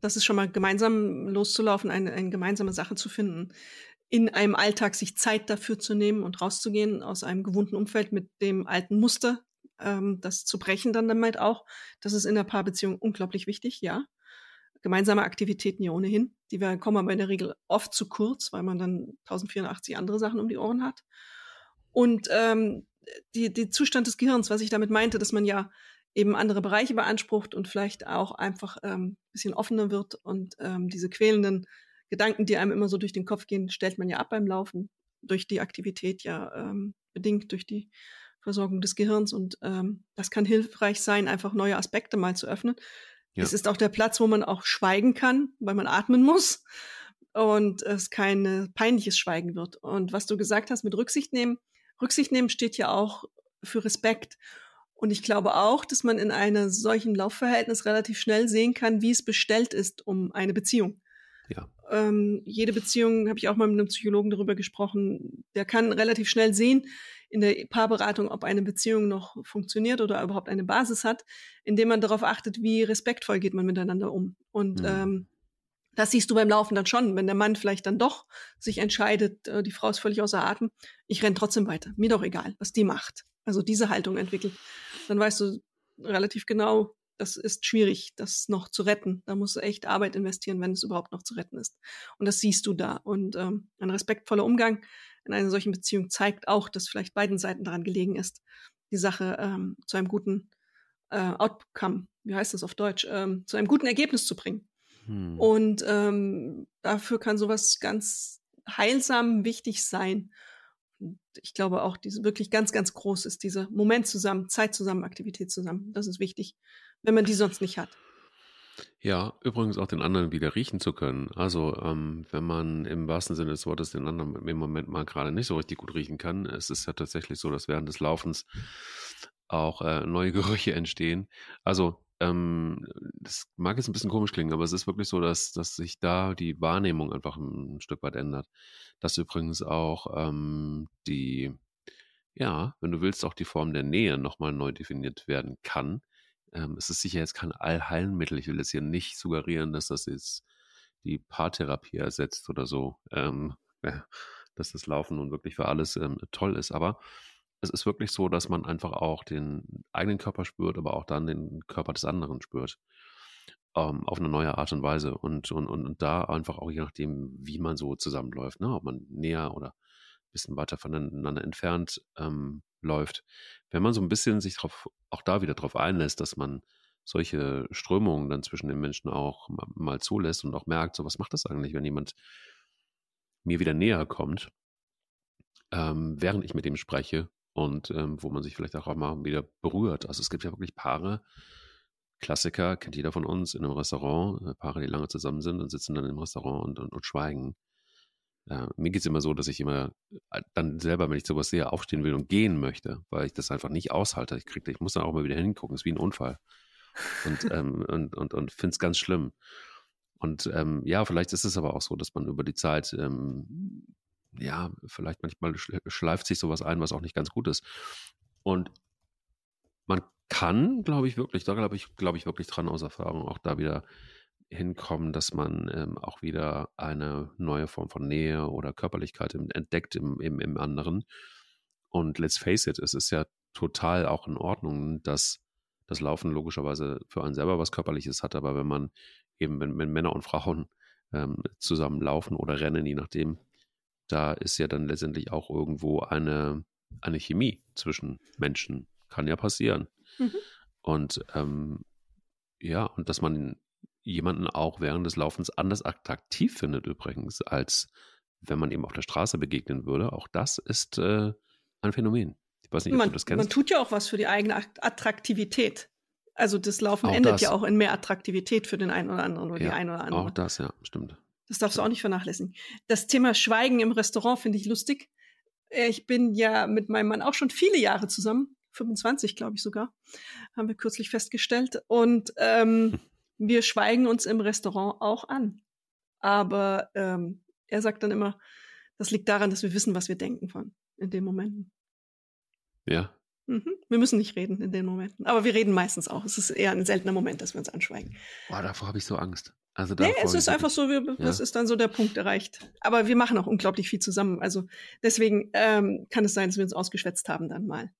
Das ist schon mal gemeinsam loszulaufen, eine, eine gemeinsame Sache zu finden. In einem Alltag sich Zeit dafür zu nehmen und rauszugehen aus einem gewohnten Umfeld mit dem alten Muster, ähm, das zu brechen dann damit auch. Das ist in der Paarbeziehung unglaublich wichtig, ja. Gemeinsame Aktivitäten ja ohnehin. Die kommen aber in der Regel oft zu kurz, weil man dann 1084 andere Sachen um die Ohren hat. Und ähm, die, die Zustand des Gehirns, was ich damit meinte, dass man ja eben andere Bereiche beansprucht und vielleicht auch einfach ähm, bisschen offener wird und ähm, diese quälenden Gedanken, die einem immer so durch den Kopf gehen, stellt man ja ab beim Laufen durch die Aktivität ja ähm, bedingt durch die Versorgung des Gehirns und ähm, das kann hilfreich sein, einfach neue Aspekte mal zu öffnen. Ja. Es ist auch der Platz, wo man auch schweigen kann, weil man atmen muss und es kein peinliches Schweigen wird. Und was du gesagt hast mit Rücksicht nehmen, Rücksicht nehmen steht ja auch für Respekt. Und ich glaube auch, dass man in einem solchen Laufverhältnis relativ schnell sehen kann, wie es bestellt ist um eine Beziehung. Ja. Ähm, jede Beziehung, habe ich auch mal mit einem Psychologen darüber gesprochen, der kann relativ schnell sehen in der Paarberatung, ob eine Beziehung noch funktioniert oder überhaupt eine Basis hat, indem man darauf achtet, wie respektvoll geht man miteinander um. Und mhm. ähm, das siehst du beim Laufen dann schon, wenn der Mann vielleicht dann doch sich entscheidet, äh, die Frau ist völlig außer Atem, ich renn trotzdem weiter, mir doch egal, was die macht also diese Haltung entwickelt, dann weißt du relativ genau, das ist schwierig, das noch zu retten. Da musst du echt Arbeit investieren, wenn es überhaupt noch zu retten ist. Und das siehst du da. Und ähm, ein respektvoller Umgang in einer solchen Beziehung zeigt auch, dass vielleicht beiden Seiten daran gelegen ist, die Sache ähm, zu einem guten äh, Outcome, wie heißt das auf Deutsch, ähm, zu einem guten Ergebnis zu bringen. Hm. Und ähm, dafür kann sowas ganz heilsam wichtig sein. Ich glaube auch, diese wirklich ganz, ganz groß ist, dieser Moment zusammen, Zeit zusammen, Aktivität zusammen. Das ist wichtig, wenn man die sonst nicht hat. Ja, übrigens auch den anderen wieder riechen zu können. Also, ähm, wenn man im wahrsten Sinne des Wortes den anderen im Moment mal gerade nicht so richtig gut riechen kann, es ist ja tatsächlich so, dass während des Laufens auch äh, neue Gerüche entstehen. Also, ähm, das mag jetzt ein bisschen komisch klingen, aber es ist wirklich so, dass, dass sich da die Wahrnehmung einfach ein, Stück weit ändert. Dass übrigens auch ähm, die, ja, wenn du willst, auch die Form der Nähe nochmal neu definiert werden kann. Ähm, es ist sicher jetzt kein Allheilmittel. Ich will jetzt hier nicht suggerieren, dass das jetzt die Paartherapie ersetzt oder so, ähm, dass das Laufen nun wirklich für alles ähm, toll ist. Aber es ist wirklich so, dass man einfach auch den eigenen Körper spürt, aber auch dann den Körper des anderen spürt. Ähm, auf eine neue Art und Weise. Und, und, und, und da einfach auch je nachdem, wie man so zusammenläuft, ne? ob man näher oder ein bisschen weiter voneinander entfernt ähm, läuft. Wenn man so ein bisschen sich drauf, auch da wieder drauf einlässt, dass man solche Strömungen dann zwischen den Menschen auch mal zulässt und auch merkt, so was macht das eigentlich, wenn jemand mir wieder näher kommt, ähm, während ich mit ihm spreche und ähm, wo man sich vielleicht auch mal wieder berührt. Also es gibt ja wirklich Paare, Klassiker, kennt jeder von uns, in einem Restaurant, äh, Paare, die lange zusammen sind und sitzen dann im Restaurant und, und, und schweigen. Äh, mir geht es immer so, dass ich immer äh, dann selber, wenn ich sowas sehe, aufstehen will und gehen möchte, weil ich das einfach nicht aushalte. Ich, krieg, ich muss dann auch mal wieder hingucken, es ist wie ein Unfall. Und, ähm, und, und, und finde es ganz schlimm. Und ähm, ja, vielleicht ist es aber auch so, dass man über die Zeit ähm, ja, vielleicht manchmal schleift sich sowas ein, was auch nicht ganz gut ist. Und man kann, glaube ich, wirklich, da glaube ich, glaube ich wirklich dran aus Erfahrung, auch da wieder hinkommen, dass man ähm, auch wieder eine neue Form von Nähe oder Körperlichkeit entdeckt im, im, im anderen. Und let's face it, es ist ja total auch in Ordnung, dass das Laufen logischerweise für einen selber was Körperliches hat, aber wenn man eben, wenn, wenn Männer und Frauen ähm, zusammen laufen oder rennen, je nachdem, da ist ja dann letztendlich auch irgendwo eine, eine Chemie zwischen Menschen. Kann ja passieren. Mhm. Und ähm, ja, und dass man jemanden auch während des Laufens anders attraktiv findet, übrigens, als wenn man ihm auf der Straße begegnen würde. Auch das ist äh, ein Phänomen. Ich weiß nicht, man, ob du das kennst. Man tut ja auch was für die eigene Attraktivität. Also das Laufen auch endet das. ja auch in mehr Attraktivität für den einen oder anderen oder ja, die eine oder andere. Auch das, ja, stimmt. Das darfst du auch nicht vernachlässigen. Das Thema Schweigen im Restaurant finde ich lustig. Äh, ich bin ja mit meinem Mann auch schon viele Jahre zusammen, 25 glaube ich sogar, haben wir kürzlich festgestellt. Und ähm, wir schweigen uns im Restaurant auch an. Aber ähm, er sagt dann immer, das liegt daran, dass wir wissen, was wir denken von in den Momenten. Ja. Mhm. Wir müssen nicht reden in den Momenten. Aber wir reden meistens auch. Es ist eher ein seltener Moment, dass wir uns anschweigen. Boah, davor habe ich so Angst. Also nee, es ist einfach so, wir, ja. das ist dann so der Punkt erreicht. Aber wir machen auch unglaublich viel zusammen. Also deswegen ähm, kann es sein, dass wir uns ausgeschwätzt haben dann mal.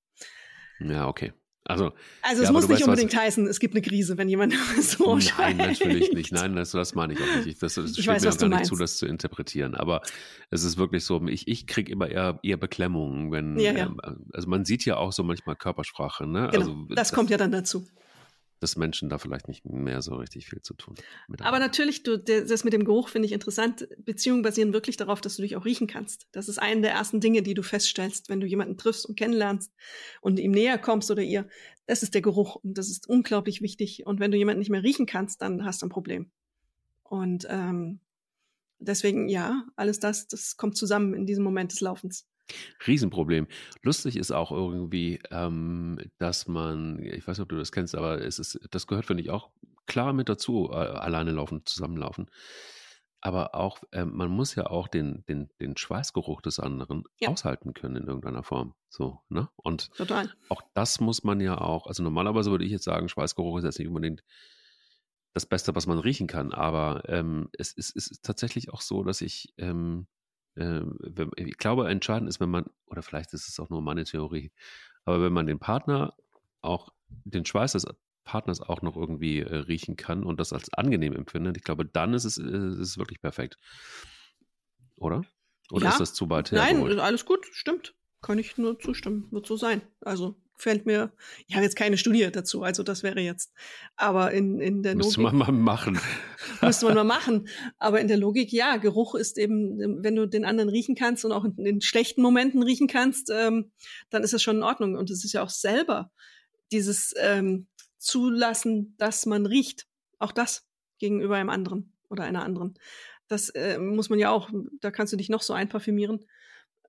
Ja, okay. Also, also es ja, muss nicht unbedingt was, heißen, es gibt eine Krise, wenn jemand so Nein, schreibt. natürlich nicht. Nein, das, das meine ich auch nicht. Das, das ich steht weiß, mir auch gar nicht meinst. zu, das zu interpretieren. Aber es ist wirklich so, ich, ich kriege immer eher, eher Beklemmungen, wenn, ja, ja. Ähm, also man sieht ja auch so manchmal Körpersprache. Ne? Genau, also, das, das kommt ja dann dazu dass Menschen da vielleicht nicht mehr so richtig viel zu tun haben. Aber natürlich, du, das mit dem Geruch finde ich interessant. Beziehungen basieren wirklich darauf, dass du dich auch riechen kannst. Das ist eine der ersten Dinge, die du feststellst, wenn du jemanden triffst und kennenlernst und ihm näher kommst oder ihr. Das ist der Geruch und das ist unglaublich wichtig. Und wenn du jemanden nicht mehr riechen kannst, dann hast du ein Problem. Und ähm, deswegen, ja, alles das, das kommt zusammen in diesem Moment des Laufens. Riesenproblem. Lustig ist auch irgendwie, ähm, dass man, ich weiß nicht, ob du das kennst, aber es ist, das gehört, finde ich, auch klar mit dazu, äh, alleine laufen, zusammenlaufen. Aber auch, äh, man muss ja auch den, den, den Schweißgeruch des anderen Ja. aushalten können in irgendeiner Form. So, ne? Und Total. auch das muss man ja auch, also normalerweise würde ich jetzt sagen, Schweißgeruch ist jetzt nicht unbedingt das Beste, was man riechen kann, aber ähm, es, es ist tatsächlich auch so, dass ich ähm, äh, ich glaube, entscheidend ist, wenn man, oder vielleicht ist es auch nur meine Theorie, aber wenn man den Partner auch, den Schweiß des Partners auch noch irgendwie äh, riechen kann und das als angenehm empfindet, ich glaube, dann ist es, äh, ist es wirklich perfekt. Oder? Oder ja, ist das zu weit her? Nein, alles gut, stimmt. Kann ich nur zustimmen, wird so sein. Also fällt mir, ich habe jetzt keine Studie dazu, also das wäre jetzt, aber in, in der Müsste Logik. Müsste man mal machen. müsste man mal machen. Aber in der Logik, ja, Geruch ist eben, wenn du den anderen riechen kannst und auch in, in schlechten Momenten riechen kannst, ähm, dann ist das schon in Ordnung. Und es ist ja auch selber dieses ähm, Zulassen, dass man riecht. Auch das gegenüber einem anderen oder einer anderen. Das äh, muss man ja auch, da kannst du dich noch so einparfümieren,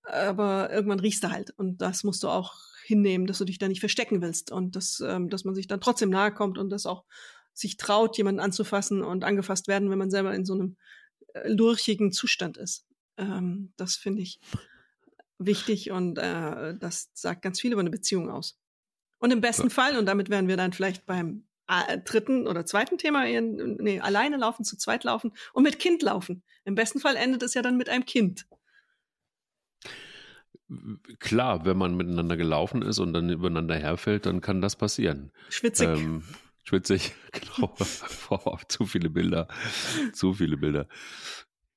aber irgendwann riechst du halt. Und das musst du auch hinnehmen, dass du dich da nicht verstecken willst und dass, ähm, dass man sich dann trotzdem nahe kommt und dass auch sich traut, jemanden anzufassen und angefasst werden, wenn man selber in so einem äh, lurchigen Zustand ist. Ähm, das finde ich wichtig und äh, das sagt ganz viel über eine Beziehung aus. Und im besten ja. Fall, und damit wären wir dann vielleicht beim äh, dritten oder zweiten Thema, nee, alleine laufen, zu zweit laufen und mit Kind laufen. Im besten Fall endet es ja dann mit einem Kind. Klar, wenn man miteinander gelaufen ist und dann übereinander herfällt, dann kann das passieren. Schwitzig. Ähm, schwitzig, genau. zu viele Bilder. Zu viele Bilder.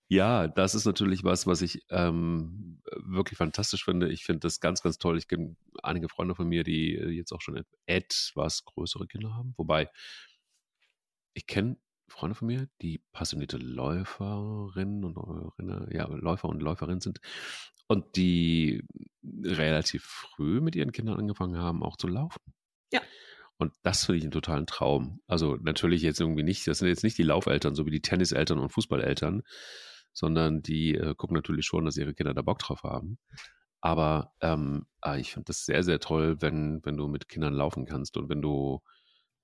Ja, das ist natürlich was, was ich ähm, wirklich fantastisch finde. Ich finde das ganz, ganz toll. Ich kenne einige Freunde von mir, die jetzt auch schon etwas größere Kinder haben. Wobei, ich kenne Freunde von mir, die passionierte Läuferinnen und Läuferinnen, ja, Läufer und Läuferinnen sind und die relativ früh mit ihren Kindern angefangen haben, auch zu laufen. Ja. Und das finde ich einen totalen Traum. Also natürlich jetzt irgendwie nicht, das sind jetzt nicht die Laufeltern, so wie die Tenniseltern und Fußballeltern, sondern die äh, gucken natürlich schon, dass ihre Kinder da Bock drauf haben. Aber ähm, ah, ich finde das sehr, sehr toll, wenn, wenn du mit Kindern laufen kannst und wenn du,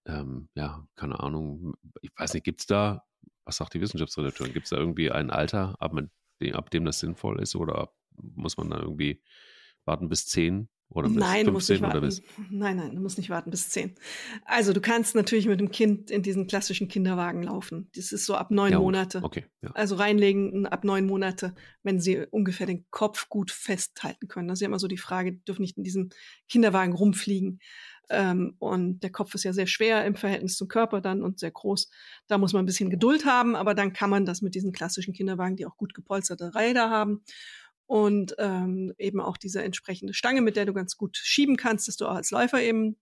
ähm, ja, keine Ahnung, ich weiß nicht, gibt es da, was sagt die Wissenschaftsredakteurin, gibt es da irgendwie ein Alter, ab, dem, ab dem das sinnvoll ist oder muss man da irgendwie warten bis zehn? Oder bis nein, 15 du musst nicht warten. Bis? Nein, nein, du musst nicht warten bis zehn. Also du kannst natürlich mit dem Kind in diesen klassischen Kinderwagen laufen. Das ist so ab neun ja, Monate. Okay, ja. Also reinlegen ab neun Monate, wenn sie ungefähr den Kopf gut festhalten können. Das ist ja immer so die Frage, die dürfen nicht in diesem Kinderwagen rumfliegen. Ähm, und der Kopf ist ja sehr schwer im Verhältnis zum Körper dann und sehr groß. Da muss man ein bisschen Geduld haben, aber dann kann man das mit diesen klassischen Kinderwagen, die auch gut gepolsterte Räder haben und ähm, eben auch diese entsprechende Stange, mit der du ganz gut schieben kannst, dass du auch als Läufer eben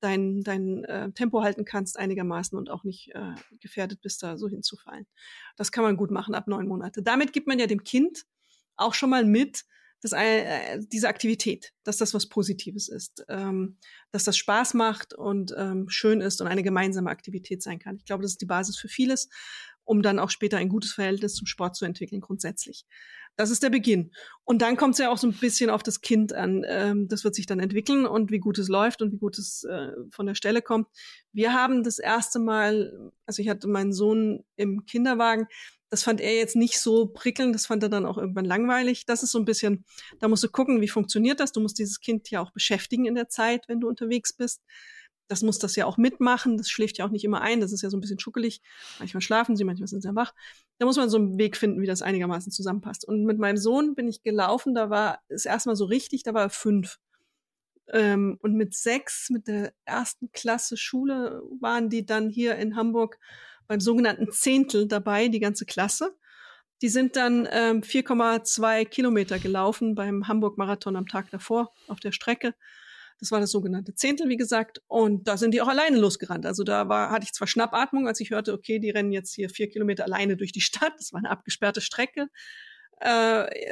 dein, dein äh, Tempo halten kannst einigermaßen und auch nicht äh, gefährdet bist, da so hinzufallen. Das kann man gut machen ab neun Monate. Damit gibt man ja dem Kind auch schon mal mit, dass äh, diese Aktivität, dass das was Positives ist, ähm, dass das Spaß macht und ähm, schön ist und eine gemeinsame Aktivität sein kann. Ich glaube, das ist die Basis für vieles, um dann auch später ein gutes Verhältnis zum Sport zu entwickeln grundsätzlich. Das ist der Beginn. Und dann kommt es ja auch so ein bisschen auf das Kind an. Ähm, das wird sich dann entwickeln und wie gut es läuft und wie gut es äh, von der Stelle kommt. Wir haben das erste Mal, also ich hatte meinen Sohn im Kinderwagen, das fand er jetzt nicht so prickelnd, das fand er dann auch irgendwann langweilig. Das ist so ein bisschen, da musst du gucken, wie funktioniert das. Du musst dieses Kind ja auch beschäftigen in der Zeit, wenn du unterwegs bist das muss das ja auch mitmachen. Das schläft ja auch nicht immer ein. Das ist ja so ein bisschen schuckelig. Manchmal schlafen sie, manchmal sind sie wach. Da muss man so einen Weg finden, wie das einigermaßen zusammenpasst. Und mit meinem Sohn bin ich gelaufen. Da war es erstmal so richtig, da war er fünf. Ähm, und mit sechs, mit der ersten Klasse Schule, waren die dann hier in Hamburg beim sogenannten Zehntel dabei, die ganze Klasse. Die sind dann ähm, 4,2 Kilometer gelaufen beim Hamburg-Marathon am Tag davor auf der Strecke. Das war das sogenannte Zehntel, wie gesagt. Und da sind die auch alleine losgerannt. Also da war, hatte ich zwar Schnappatmung, als ich hörte, okay, die rennen jetzt hier vier Kilometer alleine durch die Stadt. Das war eine abgesperrte Strecke. Äh,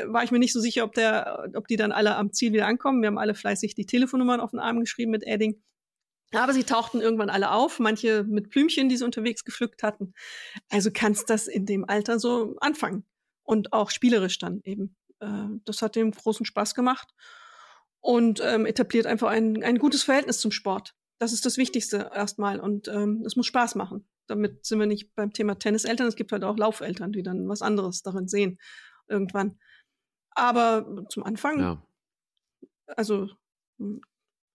war ich mir nicht so sicher, ob der, ob die dann alle am Ziel wieder ankommen. Wir haben alle fleißig die Telefonnummern auf den Arm geschrieben mit Edding. Aber sie tauchten irgendwann alle auf, manche mit Blümchen, die sie unterwegs gepflückt hatten. Also kannst das in dem Alter so anfangen. Und auch spielerisch dann eben. Äh, das hat dem großen Spaß gemacht und ähm, etabliert einfach ein, ein gutes Verhältnis zum Sport. Das ist das Wichtigste erstmal und ähm, es muss Spaß machen. Damit sind wir nicht beim Thema Tenniseltern. Es gibt halt auch Laufeltern, die dann was anderes darin sehen irgendwann. Aber zum Anfang, ja. also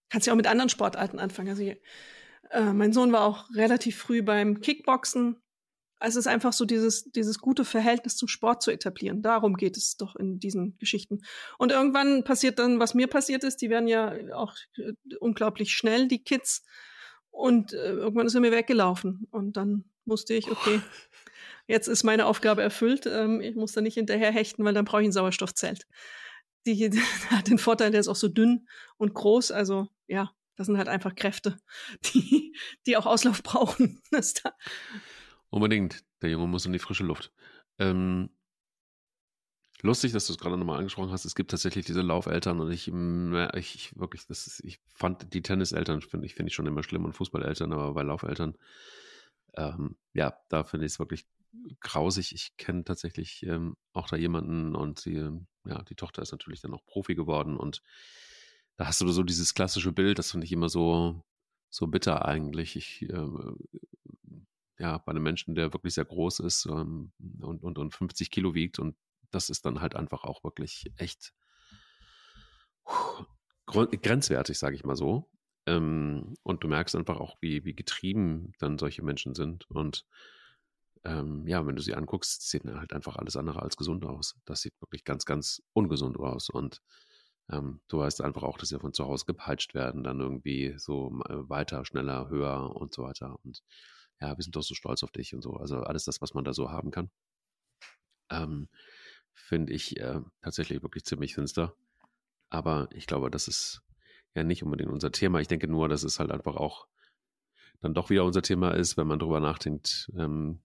kannst ja auch mit anderen Sportarten anfangen. Also äh, mein Sohn war auch relativ früh beim Kickboxen also es ist einfach so dieses, dieses gute Verhältnis zum Sport zu etablieren. Darum geht es doch in diesen Geschichten. Und irgendwann passiert dann, was mir passiert ist, die werden ja auch äh, unglaublich schnell, die Kids. Und äh, irgendwann ist er mir weggelaufen. Und dann musste ich, okay, jetzt ist meine Aufgabe erfüllt. Ähm, ich muss da nicht hinterher hechten, weil dann brauche ich ein Sauerstoffzelt. Die, die hat den Vorteil, der ist auch so dünn und groß. Also ja, das sind halt einfach Kräfte, die, die auch Auslauf brauchen. da, Unbedingt. Der Junge muss in die frische Luft. Ähm, lustig, dass du es gerade nochmal angesprochen hast. Es gibt tatsächlich diese Laufeltern und ich, ich wirklich, das ist, ich fand die Tenniseltern, finde ich, finde ich schon immer schlimm und Fußballeltern, aber bei Laufeltern ähm, ja, da finde ich es wirklich grausig. Ich kenne tatsächlich ähm, auch da jemanden und sie, ja, die Tochter ist natürlich dann auch Profi geworden und da hast du so dieses klassische Bild, das finde ich immer so, so bitter eigentlich. Ich, äh, ja, bei einem Menschen, der wirklich sehr groß ist ähm, und, und, und 50 Kilo wiegt und das ist dann halt einfach auch wirklich echt grenzwertig, sage ich mal so. Ähm, und du merkst einfach auch, wie, wie getrieben dann solche Menschen sind. Und ähm, ja, wenn du sie anguckst, sieht halt einfach alles andere als gesund aus. Das sieht wirklich ganz, ganz ungesund aus. Und ähm, du weißt einfach auch, dass sie von zu Hause gepeitscht werden, dann irgendwie so äh, weiter, schneller, höher und so weiter. Und ja, wir sind doch so stolz auf dich und so. Also alles das, was man da so haben kann, ähm, finde ich äh, tatsächlich wirklich ziemlich finster. Aber ich glaube, das ist ja nicht unbedingt unser Thema. Ich denke nur, dass es halt einfach auch dann doch wieder unser Thema ist, wenn man drüber nachdenkt, ähm,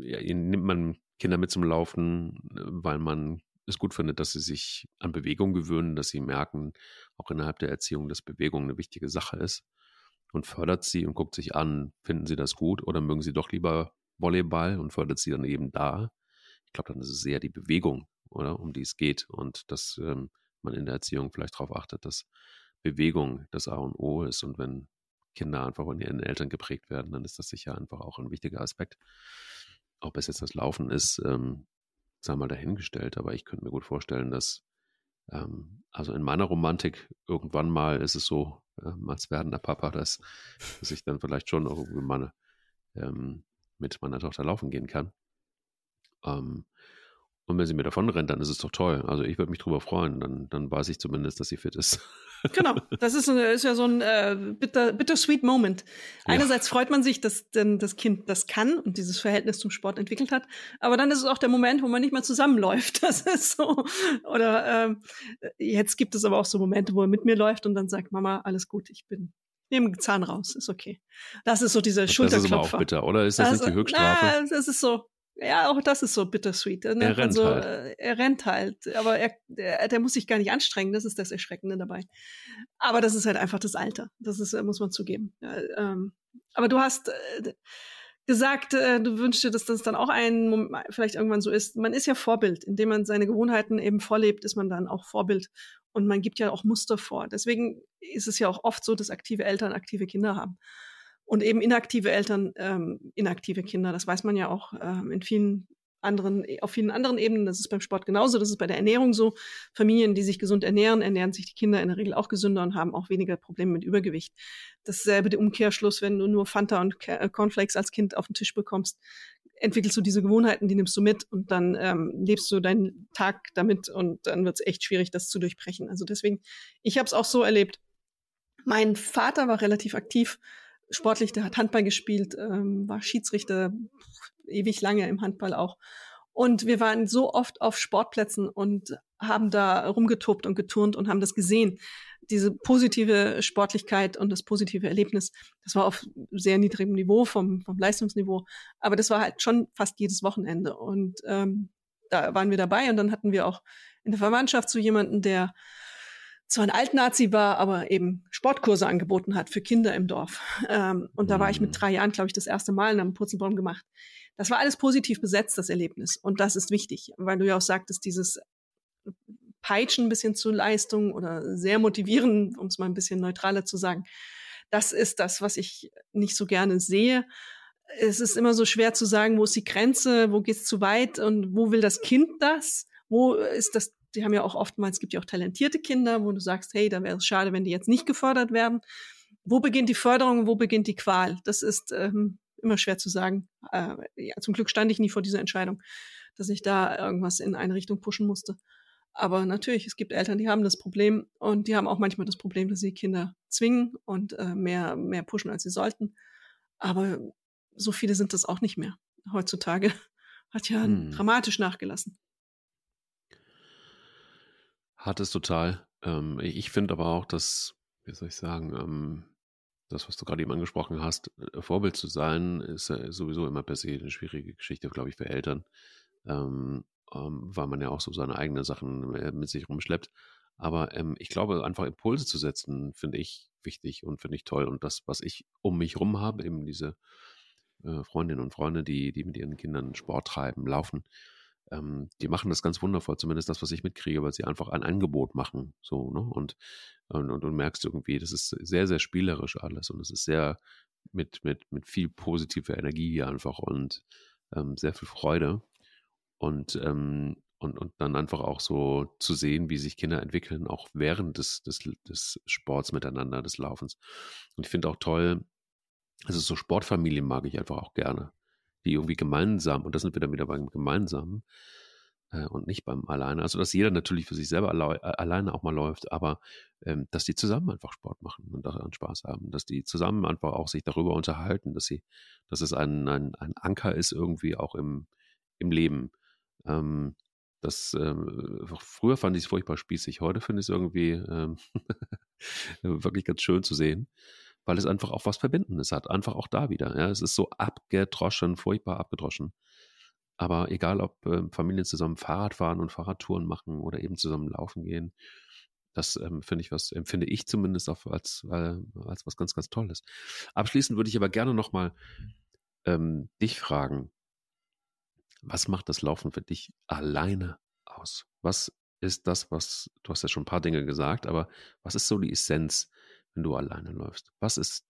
ja, nimmt man Kinder mit zum Laufen, weil man es gut findet, dass sie sich an Bewegung gewöhnen, dass sie merken, auch innerhalb der Erziehung, dass Bewegung eine wichtige Sache ist und fördert sie und guckt sich an, finden sie das gut oder mögen sie doch lieber Volleyball und fördert sie dann eben da. Ich glaube, dann ist es eher die Bewegung, oder, um die es geht und dass ähm, man in der Erziehung vielleicht darauf achtet, dass Bewegung das A und O ist und wenn Kinder einfach von ihren Eltern geprägt werden, dann ist das sicher einfach auch ein wichtiger Aspekt. Ob es jetzt das Laufen ist, ähm, sei mal dahingestellt, aber ich könnte mir gut vorstellen, dass ähm, also in meiner Romantik irgendwann mal ist es so, ähm, als werdender Papa, dass, dass ich dann vielleicht schon auch meine, ähm, mit meiner Tochter laufen gehen kann. Ähm, und wenn sie mir davon rennt, dann ist es doch toll. Also ich würde mich drüber freuen. Dann, dann weiß ich zumindest, dass sie fit ist. Genau, das ist, ist ja so ein äh, bitter, bittersweet Moment. Einerseits ja. freut man sich, dass denn das Kind das kann und dieses Verhältnis zum Sport entwickelt hat. Aber dann ist es auch der Moment, wo man nicht mehr zusammenläuft. Das ist so. Oder ähm, jetzt gibt es aber auch so Momente, wo er mit mir läuft und dann sagt, Mama, alles gut, ich bin nehme den Zahn raus, ist okay. Das ist so diese Schulterklopfer. Das ist aber auch bitter, oder? Ist das also, nicht die Höchststrafe? Na, das ist so, ja, auch das ist so bittersweet. Ne? Er rennt also, halt. Äh, er rennt halt, aber er, der, der muss sich gar nicht anstrengen, das ist das Erschreckende dabei. Aber das ist halt einfach das Alter, das ist, äh, muss man zugeben. Ja, ähm, aber du hast äh, gesagt, äh, du wünschst dir, dass das dann auch ein, vielleicht irgendwann so ist. Man ist ja Vorbild, indem man seine Gewohnheiten eben vorlebt, ist man dann auch Vorbild. Und man gibt ja auch Muster vor. Deswegen ist es ja auch oft so, dass aktive Eltern aktive Kinder haben. Und eben inaktive Eltern, ähm, inaktive Kinder, das weiß man ja auch ähm, in vielen anderen, auf vielen anderen Ebenen. Das ist beim Sport genauso, das ist bei der Ernährung so. Familien, die sich gesund ernähren, ernähren sich die Kinder in der Regel auch gesünder und haben auch weniger Probleme mit Übergewicht. Dasselbe der Umkehrschluss, wenn du nur Fanta und äh, Cornflakes als Kind auf den Tisch bekommst, entwickelst du diese Gewohnheiten, die nimmst du mit und dann ähm, lebst du deinen Tag damit und dann wird es echt schwierig, das zu durchbrechen. Also deswegen, ich habe es auch so erlebt. Mein Vater war relativ aktiv sportlich, der hat Handball gespielt, ähm, war Schiedsrichter ewig lange im Handball auch. Und wir waren so oft auf Sportplätzen und haben da rumgetobt und geturnt und haben das gesehen. Diese positive Sportlichkeit und das positive Erlebnis, das war auf sehr niedrigem Niveau vom, vom Leistungsniveau. Aber das war halt schon fast jedes Wochenende. Und ähm, da waren wir dabei und dann hatten wir auch in der Verwandtschaft so jemanden, der zwar ein Altnazi war, aber eben Sportkurse angeboten hat für Kinder im Dorf. Ähm, und da war ich mit mhm. drei Jahren, glaube ich, das erste Mal in einem Purzelbaum gemacht. Das war alles positiv besetzt, das Erlebnis. Und das ist wichtig, weil du ja auch sagtest, dieses Peitschen ein bisschen zur Leistung oder sehr motivieren, um es mal ein bisschen neutraler zu sagen, das ist das, was ich nicht so gerne sehe. Es ist immer so schwer zu sagen, wo ist die Grenze, wo geht es zu weit und wo will das Kind das? Wo ist das die haben ja auch oftmals, es gibt ja auch talentierte Kinder, wo du sagst, hey, da wäre es schade, wenn die jetzt nicht gefördert werden. Wo beginnt die Förderung, wo beginnt die Qual? Das ist ähm, immer schwer zu sagen. Äh, ja, zum Glück stand ich nie vor dieser Entscheidung, dass ich da irgendwas in eine Richtung pushen musste. Aber natürlich, es gibt Eltern, die haben das Problem und die haben auch manchmal das Problem, dass sie Kinder zwingen und äh, mehr, mehr pushen, als sie sollten. Aber so viele sind das auch nicht mehr. Heutzutage hat ja hm. dramatisch nachgelassen. Hat es total. Ähm, ich finde aber auch, dass, wie soll ich sagen, ähm, das, was du gerade eben angesprochen hast, äh, Vorbild zu sein, ist ja sowieso immer per se eine schwierige Geschichte, glaube ich, für Eltern, ähm, ähm, weil man ja auch so seine eigenen Sachen äh, mit sich rumschleppt. Aber ähm, ich glaube, einfach Impulse zu setzen, finde ich wichtig und finde ich toll. Und das, was ich um mich rum habe, eben diese äh, Freundinnen und Freunde, die, die mit ihren Kindern Sport treiben, laufen, ähm, die machen das ganz wundervoll, zumindest das, was ich mitkriege, weil sie einfach ein Angebot machen. So, ne? Und, und, und du merkst irgendwie, das ist sehr, sehr spielerisch alles und es ist sehr mit, mit, mit viel positiver Energie einfach und ähm, sehr viel Freude. Und, ähm, und, und dann einfach auch so zu sehen, wie sich Kinder entwickeln, auch während des, des, des Sports miteinander, des Laufens. Und ich finde auch toll, also so Sportfamilien mag ich einfach auch gerne, die irgendwie gemeinsam, und das sind wir dann wieder beim Gemeinsamen, äh, und nicht beim Alleine. Also, dass jeder natürlich für sich selber äh, alleine auch mal läuft, aber ähm, dass die zusammen einfach Sport machen und daran Spaß haben, dass die zusammen einfach auch sich darüber unterhalten, dass sie, dass es ein, ein, ein Anker ist irgendwie auch im, im Leben. Ähm, das ähm, früher fand ich es furchtbar spießig, heute finde ich es irgendwie ähm, wirklich ganz schön zu sehen, weil es einfach auch was Verbindendes hat. Einfach auch da wieder. Ja, es ist so abgedroschen, furchtbar abgedroschen. Aber egal, ob äh, Familien zusammen Fahrrad fahren und Fahrradtouren machen oder eben zusammen laufen gehen, das ähm, finde ich was, empfinde ich zumindest auch als, äh, als was ganz, ganz Tolles. Abschließend würde ich aber gerne nochmal ähm, dich fragen, was macht das Laufen für dich alleine aus? Was ist das, was, du hast ja schon ein paar Dinge gesagt, aber was ist so die Essenz, wenn du alleine läufst? Was ist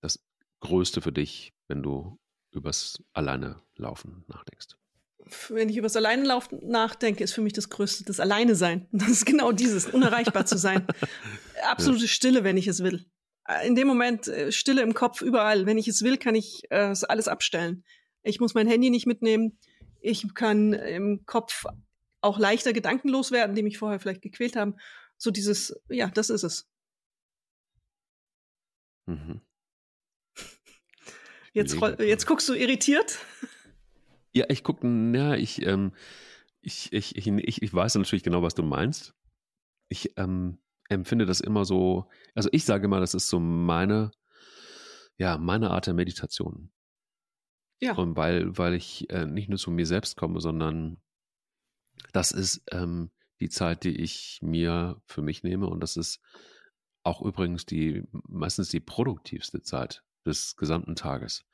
das Größte für dich, wenn du übers alleine Laufen nachdenkst? wenn ich über das Alleinelaufen nachdenke, ist für mich das Größte das Alleine sein. Das ist genau dieses, unerreichbar zu sein. Absolute Stille, wenn ich es will. In dem Moment äh, Stille im Kopf überall. Wenn ich es will, kann ich äh, alles abstellen. Ich muss mein Handy nicht mitnehmen. Ich kann im Kopf auch leichter gedankenlos werden, die mich vorher vielleicht gequält haben. So dieses, ja, das ist es. Mhm. Jetzt, jetzt guckst du irritiert. Ja, ich gucke, ja, ich, ähm, ich, ich, ich, ich, weiß natürlich genau, was du meinst. Ich ähm, empfinde das immer so, also ich sage mal, das ist so meine, ja, meine Art der Meditation. Ja. Und weil, weil ich äh, nicht nur zu mir selbst komme, sondern das ist ähm, die Zeit, die ich mir für mich nehme und das ist auch übrigens die meistens die produktivste Zeit des gesamten Tages,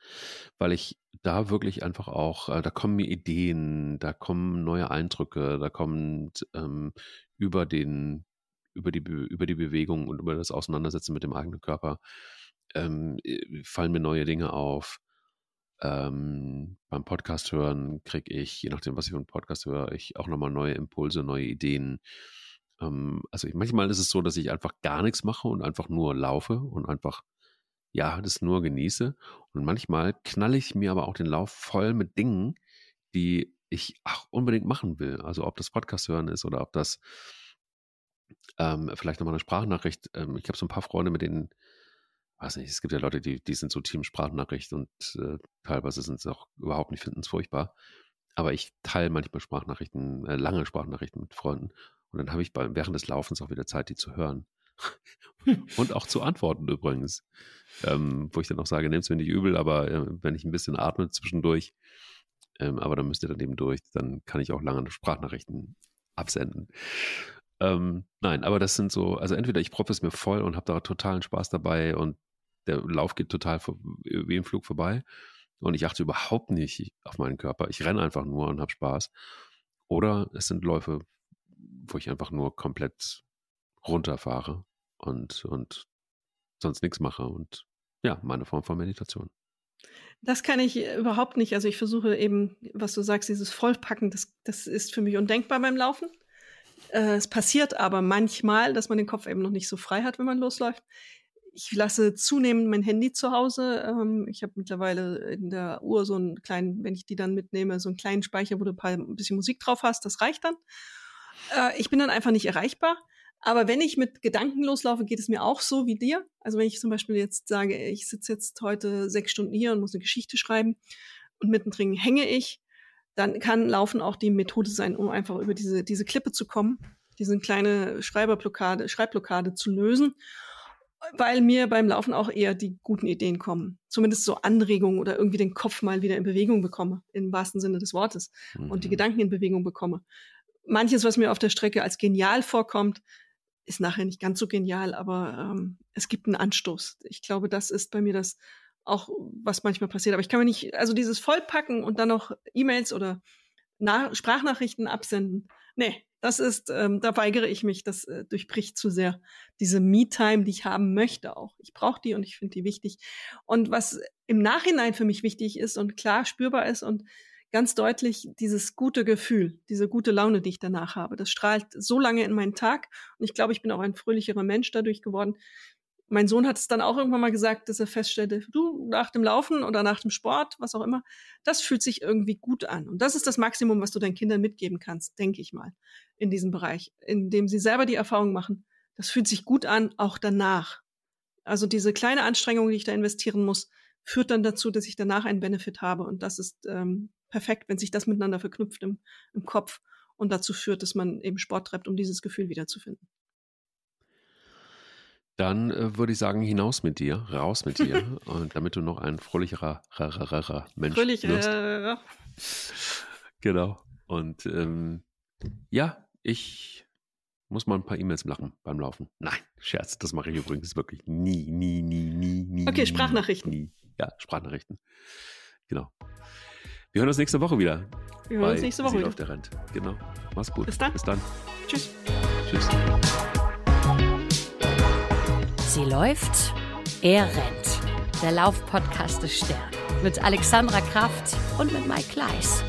weil ich da wirklich einfach auch, äh, da kommen mir Ideen, da kommen neue Eindrücke, da kommt ähm, über den, über die, über die Bewegung und über das Auseinandersetzen mit dem eigenen Körper, ähm, äh, fallen mir neue Dinge auf. Ähm, beim Podcast hören kriege ich, je nachdem, was ich für einen Podcast höre, ich auch nochmal neue Impulse, neue Ideen. Ähm, also manchmal ist es so, dass ich einfach gar nichts mache und einfach nur laufe und einfach ja, das nur genieße. Und manchmal knalle ich mir aber auch den Lauf voll mit Dingen, die ich auch unbedingt machen will. Also ob das Podcast hören ist oder ob das ähm, vielleicht nochmal eine Sprachnachricht. Ähm, ich habe so ein paar Freunde, mit denen, weiß nicht, es gibt ja Leute, die, die sind so Team Sprachnachricht und äh, teilweise sind es auch überhaupt nicht, finden es furchtbar. Aber ich teile manchmal Sprachnachrichten, äh, lange Sprachnachrichten mit Freunden. Und dann habe ich bei, während des Laufens auch wieder Zeit, die zu hören. und auch zu antworten übrigens. Ähm, wo ich dann auch sage, nehmt es mir nicht übel, aber äh, wenn ich ein bisschen atme zwischendurch, ähm, aber dann müsst ihr dann eben durch, dann kann ich auch lange Sprachnachrichten absenden. Ähm, nein, aber das sind so, also entweder ich proppe es mir voll und habe da totalen Spaß dabei und der Lauf geht total vor, wie im Flug vorbei und ich achte überhaupt nicht auf meinen Körper. Ich renne einfach nur und habe Spaß. Oder es sind Läufe, wo ich einfach nur komplett runterfahre und, und sonst nichts mache. Und ja, meine Form von Meditation. Das kann ich äh, überhaupt nicht. Also ich versuche eben, was du sagst, dieses Vollpacken, das, das ist für mich undenkbar beim Laufen. Äh, es passiert aber manchmal, dass man den Kopf eben noch nicht so frei hat, wenn man losläuft. Ich lasse zunehmend mein Handy zu Hause. Ähm, ich habe mittlerweile in der Uhr so einen kleinen, wenn ich die dann mitnehme, so einen kleinen Speicher, wo du ein, paar, ein bisschen Musik drauf hast. Das reicht dann. Äh, ich bin dann einfach nicht erreichbar. Aber wenn ich mit Gedanken loslaufe, geht es mir auch so wie dir. Also wenn ich zum Beispiel jetzt sage, ich sitze jetzt heute sechs Stunden hier und muss eine Geschichte schreiben und mittendrin hänge ich, dann kann Laufen auch die Methode sein, um einfach über diese, diese Klippe zu kommen, diese kleine Schreiberblockade, Schreibblockade zu lösen, weil mir beim Laufen auch eher die guten Ideen kommen. Zumindest so Anregungen oder irgendwie den Kopf mal wieder in Bewegung bekomme, im wahrsten Sinne des Wortes, mhm. und die mhm. Gedanken in Bewegung bekomme. Manches, was mir auf der Strecke als genial vorkommt, ist nachher nicht ganz so genial, aber ähm, es gibt einen Anstoß. Ich glaube, das ist bei mir das auch was manchmal passiert. Aber ich kann mir nicht, also dieses Vollpacken und dann noch E-Mails oder Na Sprachnachrichten absenden, nee, das ist, ähm, da weigere ich mich, das äh, durchbricht zu sehr diese Me-Time, die ich haben möchte auch. Ich brauche die und ich finde die wichtig. Und was im Nachhinein für mich wichtig ist und klar spürbar ist und ganz deutlich dieses gute Gefühl, diese gute Laune, die ich danach habe. Das strahlt so lange in meinen Tag und ich glaube, ich bin auch ein fröhlicherer Mensch dadurch geworden, mein Sohn hat es dann auch irgendwann mal gesagt, dass er feststellte, du, nach dem Laufen oder nach dem Sport, was auch immer, das fühlt sich irgendwie gut an. Und das ist das Maximum, was du deinen Kindern mitgeben kannst, denke ich mal, in diesem Bereich, in dem sie selber die Erfahrung machen, das fühlt sich gut an, auch danach. Also diese kleine Anstrengung, die ich da investieren muss, führt dann dazu, dass ich danach einen Benefit habe. Und das ist ähm, perfekt, wenn sich das miteinander verknüpft im, im Kopf und dazu führt, dass man eben Sport treibt, um dieses Gefühl wiederzufinden. Dann äh, würde ich sagen, hinaus mit dir, raus mit dir, und damit du noch ein fröhlicherer Mensch Fröhlich, wirst. Genau. Und ähm, ja, ich muss mal ein paar E-Mails machen beim Laufen. Nein, Scherz, das mache ich übrigens wirklich nie, nie, nie, nie, nie. Okay, Sprachnachrichten. Nie. Ja, Sprachnachrichten. Genau. Wir hören uns nächste Woche wieder. Wir hören uns nächste Woche wieder. auf der Rand. Genau. Mach's gut. Bis dann. Bis dann. Tschüss. Tschüss. Sie läuft, er rennt. Der Laufpodcast des Stern. Mit Alexandra Kraft und mit Mike Kleiss.